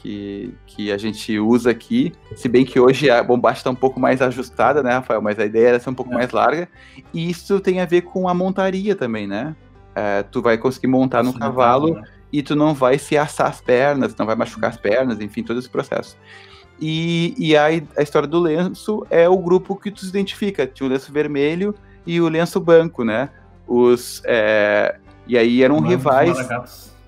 que, que a gente usa aqui. Se bem que hoje a bombacha está um pouco mais ajustada, né, Rafael? Mas a ideia era ser um pouco é. mais larga. E isso tem a ver com a montaria também, né? É, tu vai conseguir montar no cavalo né? e tu não vai se assar as pernas, não vai machucar as pernas, enfim, todo esse processo. E, e a, a história do lenço é o grupo que tu se identifica. Tinha o lenço vermelho e o lenço branco, né? Os, é, e aí eram rivais,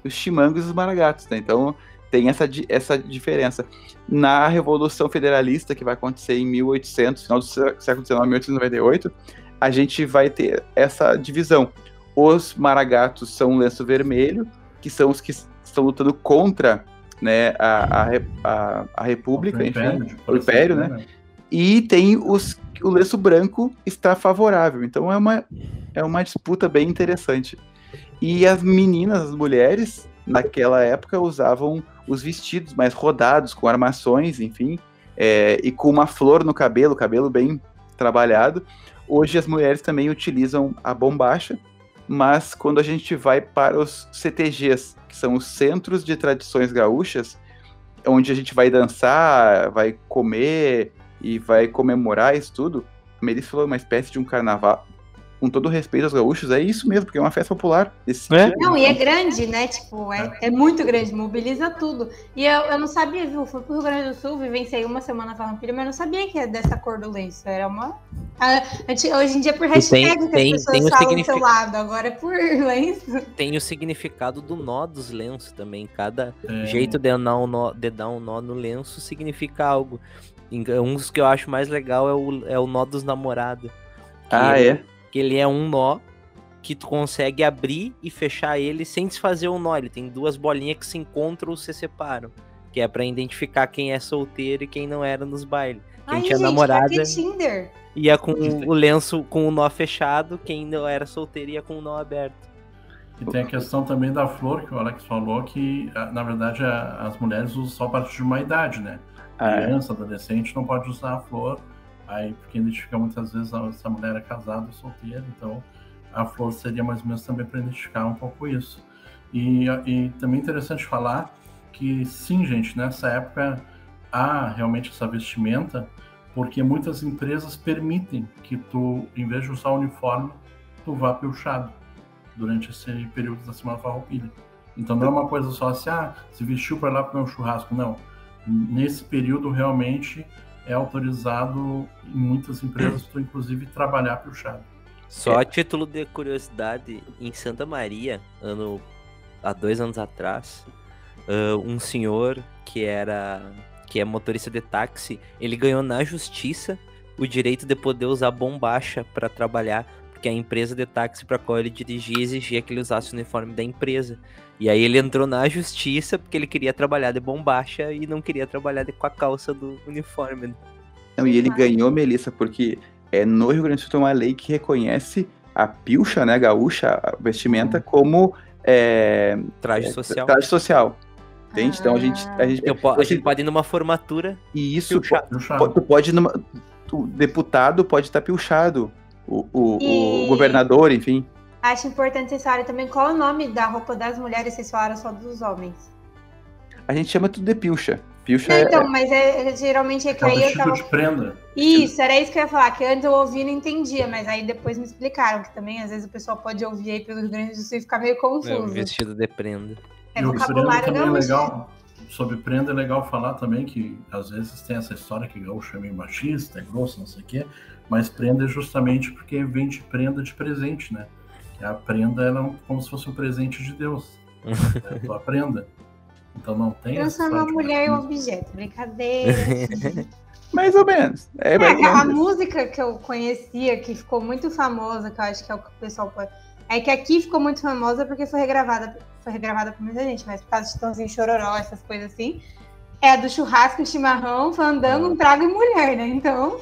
os chimangos e os maragatos, né? Então tem essa, essa diferença. Na Revolução Federalista, que vai acontecer em 1800, final do século XIX, 1898, a gente vai ter essa divisão. Os maragatos são o lenço vermelho, que são os que estão lutando contra né, a, a, a, República, o império, enfim, o Império, né? né? E tem os, o lenço branco está favorável. Então é uma, é uma disputa bem interessante. E as meninas, as mulheres, naquela época usavam os vestidos mais rodados, com armações, enfim, é, e com uma flor no cabelo, cabelo bem trabalhado. Hoje as mulheres também utilizam a bombacha, mas quando a gente vai para os CTGs, que são os Centros de Tradições Gaúchas, onde a gente vai dançar, vai comer e vai comemorar isso tudo, a Melissa falou uma espécie de um carnaval, com todo respeito aos gaúchos, é isso mesmo, porque é uma festa popular. Esse É? tipo. Não, e é grande, né? Tipo, é, é muito grande, mobiliza tudo. E eu, eu não sabia, viu? Fui pro Rio Grande do Sul, vivenciei uma semana Farroupilha, mas eu não sabia que é dessa cor do lenço. Era uma. a- anti- hoje em dia é por hashtag tem- que tem- as pessoas tem o falam do seu signific- lado, agora é por lenço. Tem o significado do nó dos lenços também. Cada É, jeito de dar, um nó, de dar um nó no lenço significa algo. Um dos que eu acho mais legal é o, é o nó dos namorados. Ah, é? Que ele é um nó que tu consegue abrir e fechar ele sem desfazer o nó. Ele tem duas bolinhas que se encontram ou se separam. Que é pra identificar quem é solteiro e quem não era nos bailes. Quem Ai, tinha gente, namorada Tinder? ia com o lenço com o nó fechado, quem não era solteiro ia com o nó aberto. E tem a questão também da flor, que o Alex falou, que ah, na verdade as mulheres usam só a partir de uma idade, né? Ah, é. Criança, adolescente não pode usar a flor, aí porque identifica muitas vezes a- se a mulher é casada ou solteira, então a flor seria mais ou menos também para identificar um pouco isso. E, e também é interessante falar que sim, gente, nessa época há realmente essa vestimenta, porque muitas empresas permitem que tu, em vez de usar o uniforme, tu vá pilchado durante esse período da Semana Farroupilha. Então não é uma coisa só assim, ah, se vestiu para lá comer um churrasco. Não. Nesse período, realmente, é autorizado em muitas empresas, tu, inclusive, trabalhar pilchado. Só a título de curiosidade, em Santa Maria, ano há dois anos atrás, ah, um senhor que era que é motorista de táxi, ele ganhou na justiça o direito de poder usar bombacha para trabalhar, porque a empresa de táxi para qual ele dirigia exigia que ele usasse o uniforme da empresa. E aí ele entrou na justiça porque ele queria trabalhar de bombacha e não queria trabalhar de, com a calça do uniforme. Não, e ele ganhou, Melissa, porque é, no Rio Grande do Sul tem uma lei que reconhece a pilcha, né, gaúcha, a vestimenta, como é, Traje é, social. traje social. Entende? Então a gente, a gente, Eu a gente pode ir numa formatura e isso tu pode numa, o deputado pode estar pilchado, o, o, o E- governador, enfim. Acho importante vocês falarem também qual é o nome da roupa das mulheres, vocês falaram só dos homens. A gente chama tudo de pilcha. Pilcha Não, é, então, mas é, é- geralmente é que É o aí eu vestido tava. de prenda. Isso, era isso que eu ia falar, que antes eu ouvi e não entendia, mas aí depois me explicaram que também às vezes o pessoal pode ouvir aí pelo Rio Grande do Sul e ficar meio É, o confuso. vestido de prenda. É e o vocabulário também é gaúcho. legal. Sobre prenda é legal falar também que às vezes tem essa história que gaúcho é meio machista, é grosso, não sei o quê, mas prenda é justamente porque vem de prenda de presente, né? Que a prenda ela é como se fosse um presente de Deus. é a tua prenda. Então não tem essa Transforma a de mulher em um objeto, brincadeira. mais ou menos. É, mais ou É, a menos. música que eu conhecia, que ficou muito famosa, que eu acho que é o que o pessoal pode. É que aqui ficou muito famosa porque foi regravada, foi regravada por muita gente, mas por causa de Tãozinho Chororó, essas coisas assim. É a do churrasco e chimarrão, fandango, um trago e mulher, né? Então.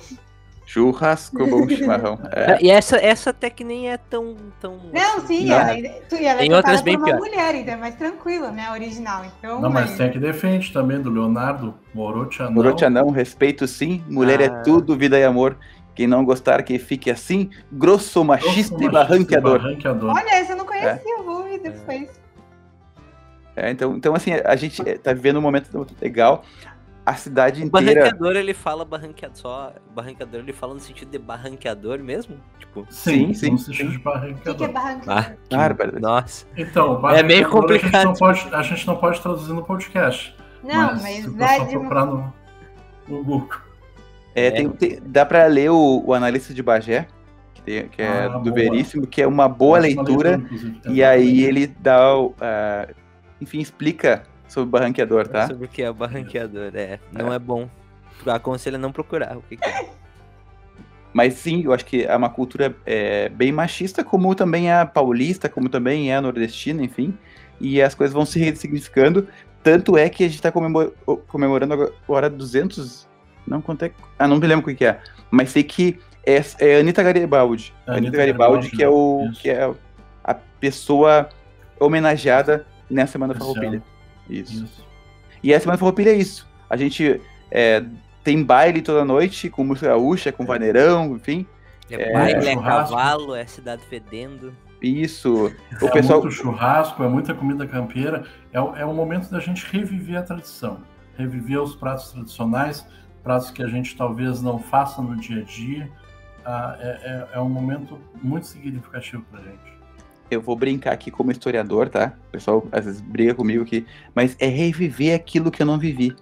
Churrasco, bom chimarrão. É. E essa, essa até que nem é tão. tão Não, sim, Não. ela, tu, ela Tem é outras bem por uma piores. mulher, então é mais tranquila, né? A original. Então, Não, mas é- tem que defende também, do Leonardo Morote Anão. Morote não, respeito sim, mulher Ah. é tudo, vida e amor. Quem não gostar, que fique assim, grosso, machista e barranqueador. barranqueador. Olha, essa eu não conhecia, eu vou ouvir depois. É, então, então, assim, a gente é, tá vivendo um momento legal. A cidade O inteira. barranqueador, ele fala barranqueador só. Barranqueador, ele fala no sentido de barranqueador mesmo? Tipo. Sim, Sim, sim, O que, é barranqueador. Ah, que-. Nossa. Então, É meio barranqueador A gente, complicado. não pode, a gente não pode traduzir no podcast. Não, mas, mas, dá de procurar no, no Google. É, tem- tem- dá pra ler o, o Analista de Bagé, que, é Ah, do boa. Veríssimo, que é uma boa Ótima leitura. inclusive. E aí ele dá, o, ah, enfim, explica sobre o barranqueador, tá? Sobre o que é o barranqueador. É, não é, bom. Aconselho a não procurar o que, que é. Mas sim, eu acho que é uma cultura é, bem machista, como também é paulista, como também é nordestina, enfim. E as coisas vão se ressignificando. Tanto é que a gente está comemorando agora 200. Não, quanto é? Ah, não me lembro o que que é. Mas sei que é, é a Anitta Garibaldi. É Anitta Anitta Garibaldi, Garibaldi, que é, o, isso. que é a pessoa homenageada nessa Semana Farroupilha. Isso. Isso. E a Semana Farroupilha é isso. A gente é, tem baile toda noite, com música gaúcha, com vaneirão, enfim. É, É, baile, é churrasco. cavalo, é cidade fedendo. Isso. O é pessoal. muito churrasco, é muita comida campeira. É, o- é o momento da gente reviver a tradição. Reviver os pratos tradicionais, pratos que a gente talvez não faça no dia a dia, ah, é, é, é um momento muito significativo pra gente. Eu vou brincar aqui como historiador, tá? O pessoal às vezes briga comigo aqui, mas é reviver aquilo que eu não vivi.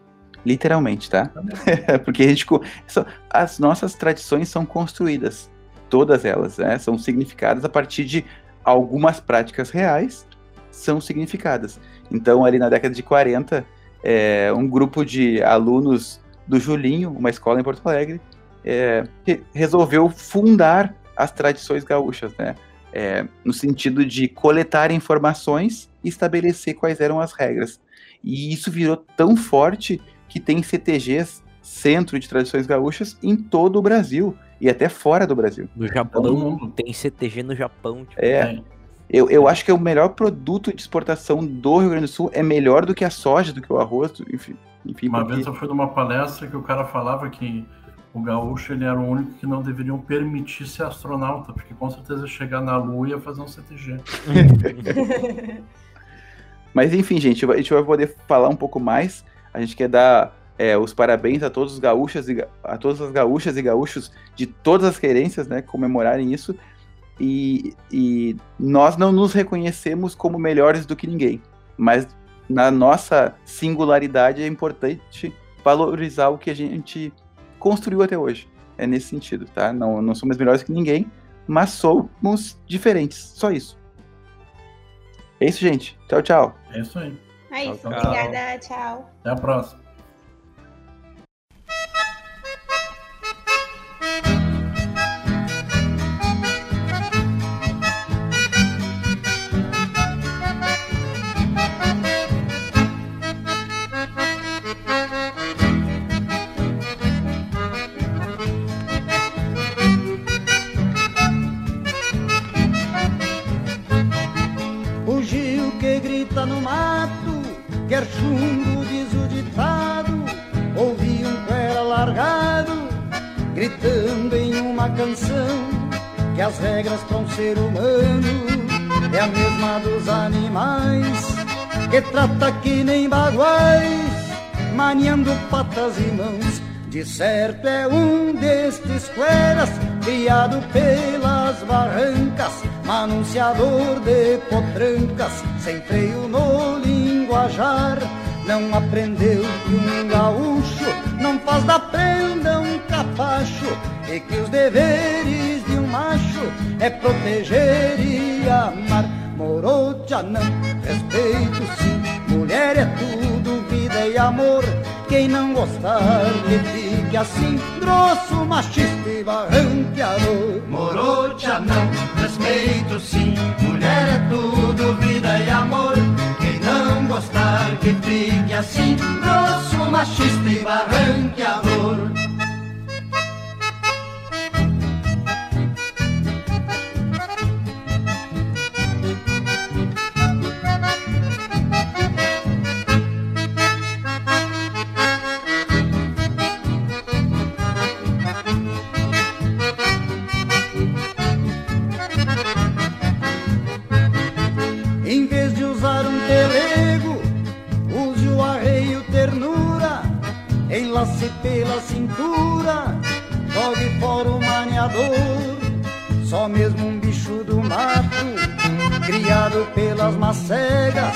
Literalmente, tá? Porque a gente, co- só- as nossas tradições são construídas, todas elas, né? São significadas a partir de algumas práticas reais, são significadas. Então, ali na década de 40, é, um grupo de alunos do Julinho, uma escola em Porto Alegre, é, re- resolveu fundar as tradições gaúchas, né? É, no sentido de coletar informações e estabelecer quais eram as regras. E isso virou tão forte que tem CTGs, Centro de Tradições Gaúchas, em todo o Brasil e até fora do Brasil. No Japão, mundo. tem CTG no Japão. Tipo, É, É. eu, eu acho que o melhor produto de exportação do Rio Grande do Sul é melhor do que a soja, do que o arroz, enfim. enfim Uma porque- vez eu fui numa palestra que o cara falava que o gaúcho ele era o único que não deveriam permitir ser astronauta, porque com certeza chegar na Lua ia fazer um CTG. Mas enfim, gente, a gente vai poder falar um pouco mais. A gente quer dar é, os parabéns a todos os gaúchas e a todas as gaúchas e gaúchos de todas as querências, né, comemorarem isso. E, e nós não nos reconhecemos como melhores do que ninguém, mas na nossa singularidade é importante valorizar o que a gente construiu até hoje. É nesse sentido, tá? Não, não somos melhores que ninguém, mas somos diferentes. Só isso. É isso, gente. Tchau, tchau. É isso aí. É isso. Tchau, tchau. Obrigada. Tchau. Até a próxima. No mato, quer chumbo, diz o ditado. Ouvi um cuera largado, gritando em uma canção, que as regras para um ser humano é a mesma dos animais, que trata que nem baguais, maniando patas e mãos. De certo é um destes cueras, criado pelas barrancas, manunciador de potrancas, sem freio no linguajar. Não aprendeu que um gaúcho não faz da prenda um capacho, e que os deveres de um macho é proteger e amar. Morocha não, respeito sim, mulher é tudo, vida e amor. Quem não gostar que fique assim, grosso, machista e barranqueador. Morocha não, respeito sim, mulher é tudo, vida e amor. Quem não gostar que fique assim, grosso, machista e barranqueador. Enlace pela cintura, jogue fora o maniador. Só mesmo um bicho do mato, criado pelas macegas,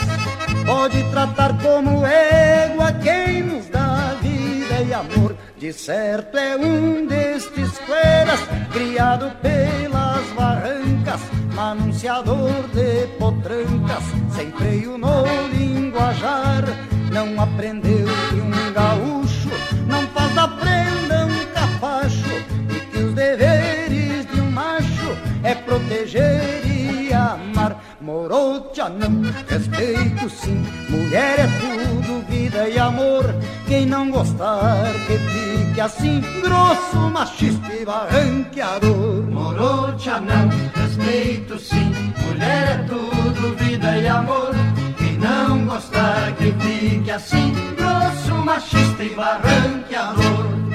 pode tratar como égua quem nos dá vida e amor. De certo é um destes cueras, criado pelas barrancas, manunciador de potrancas, sem freio no linguajar. Não aprendeu que um gaúcho não faz da prenda um capacho, e que os deveres de um macho é proteger e amar. Morocha não, respeito sim, mulher é tudo, vida e amor. Quem não gostar que fique assim, grosso, machista e barranqueador. Morocha não, respeito sim, mulher é tudo, vida e amor. Gostar que fique assim, grosso, machista e barranqueador.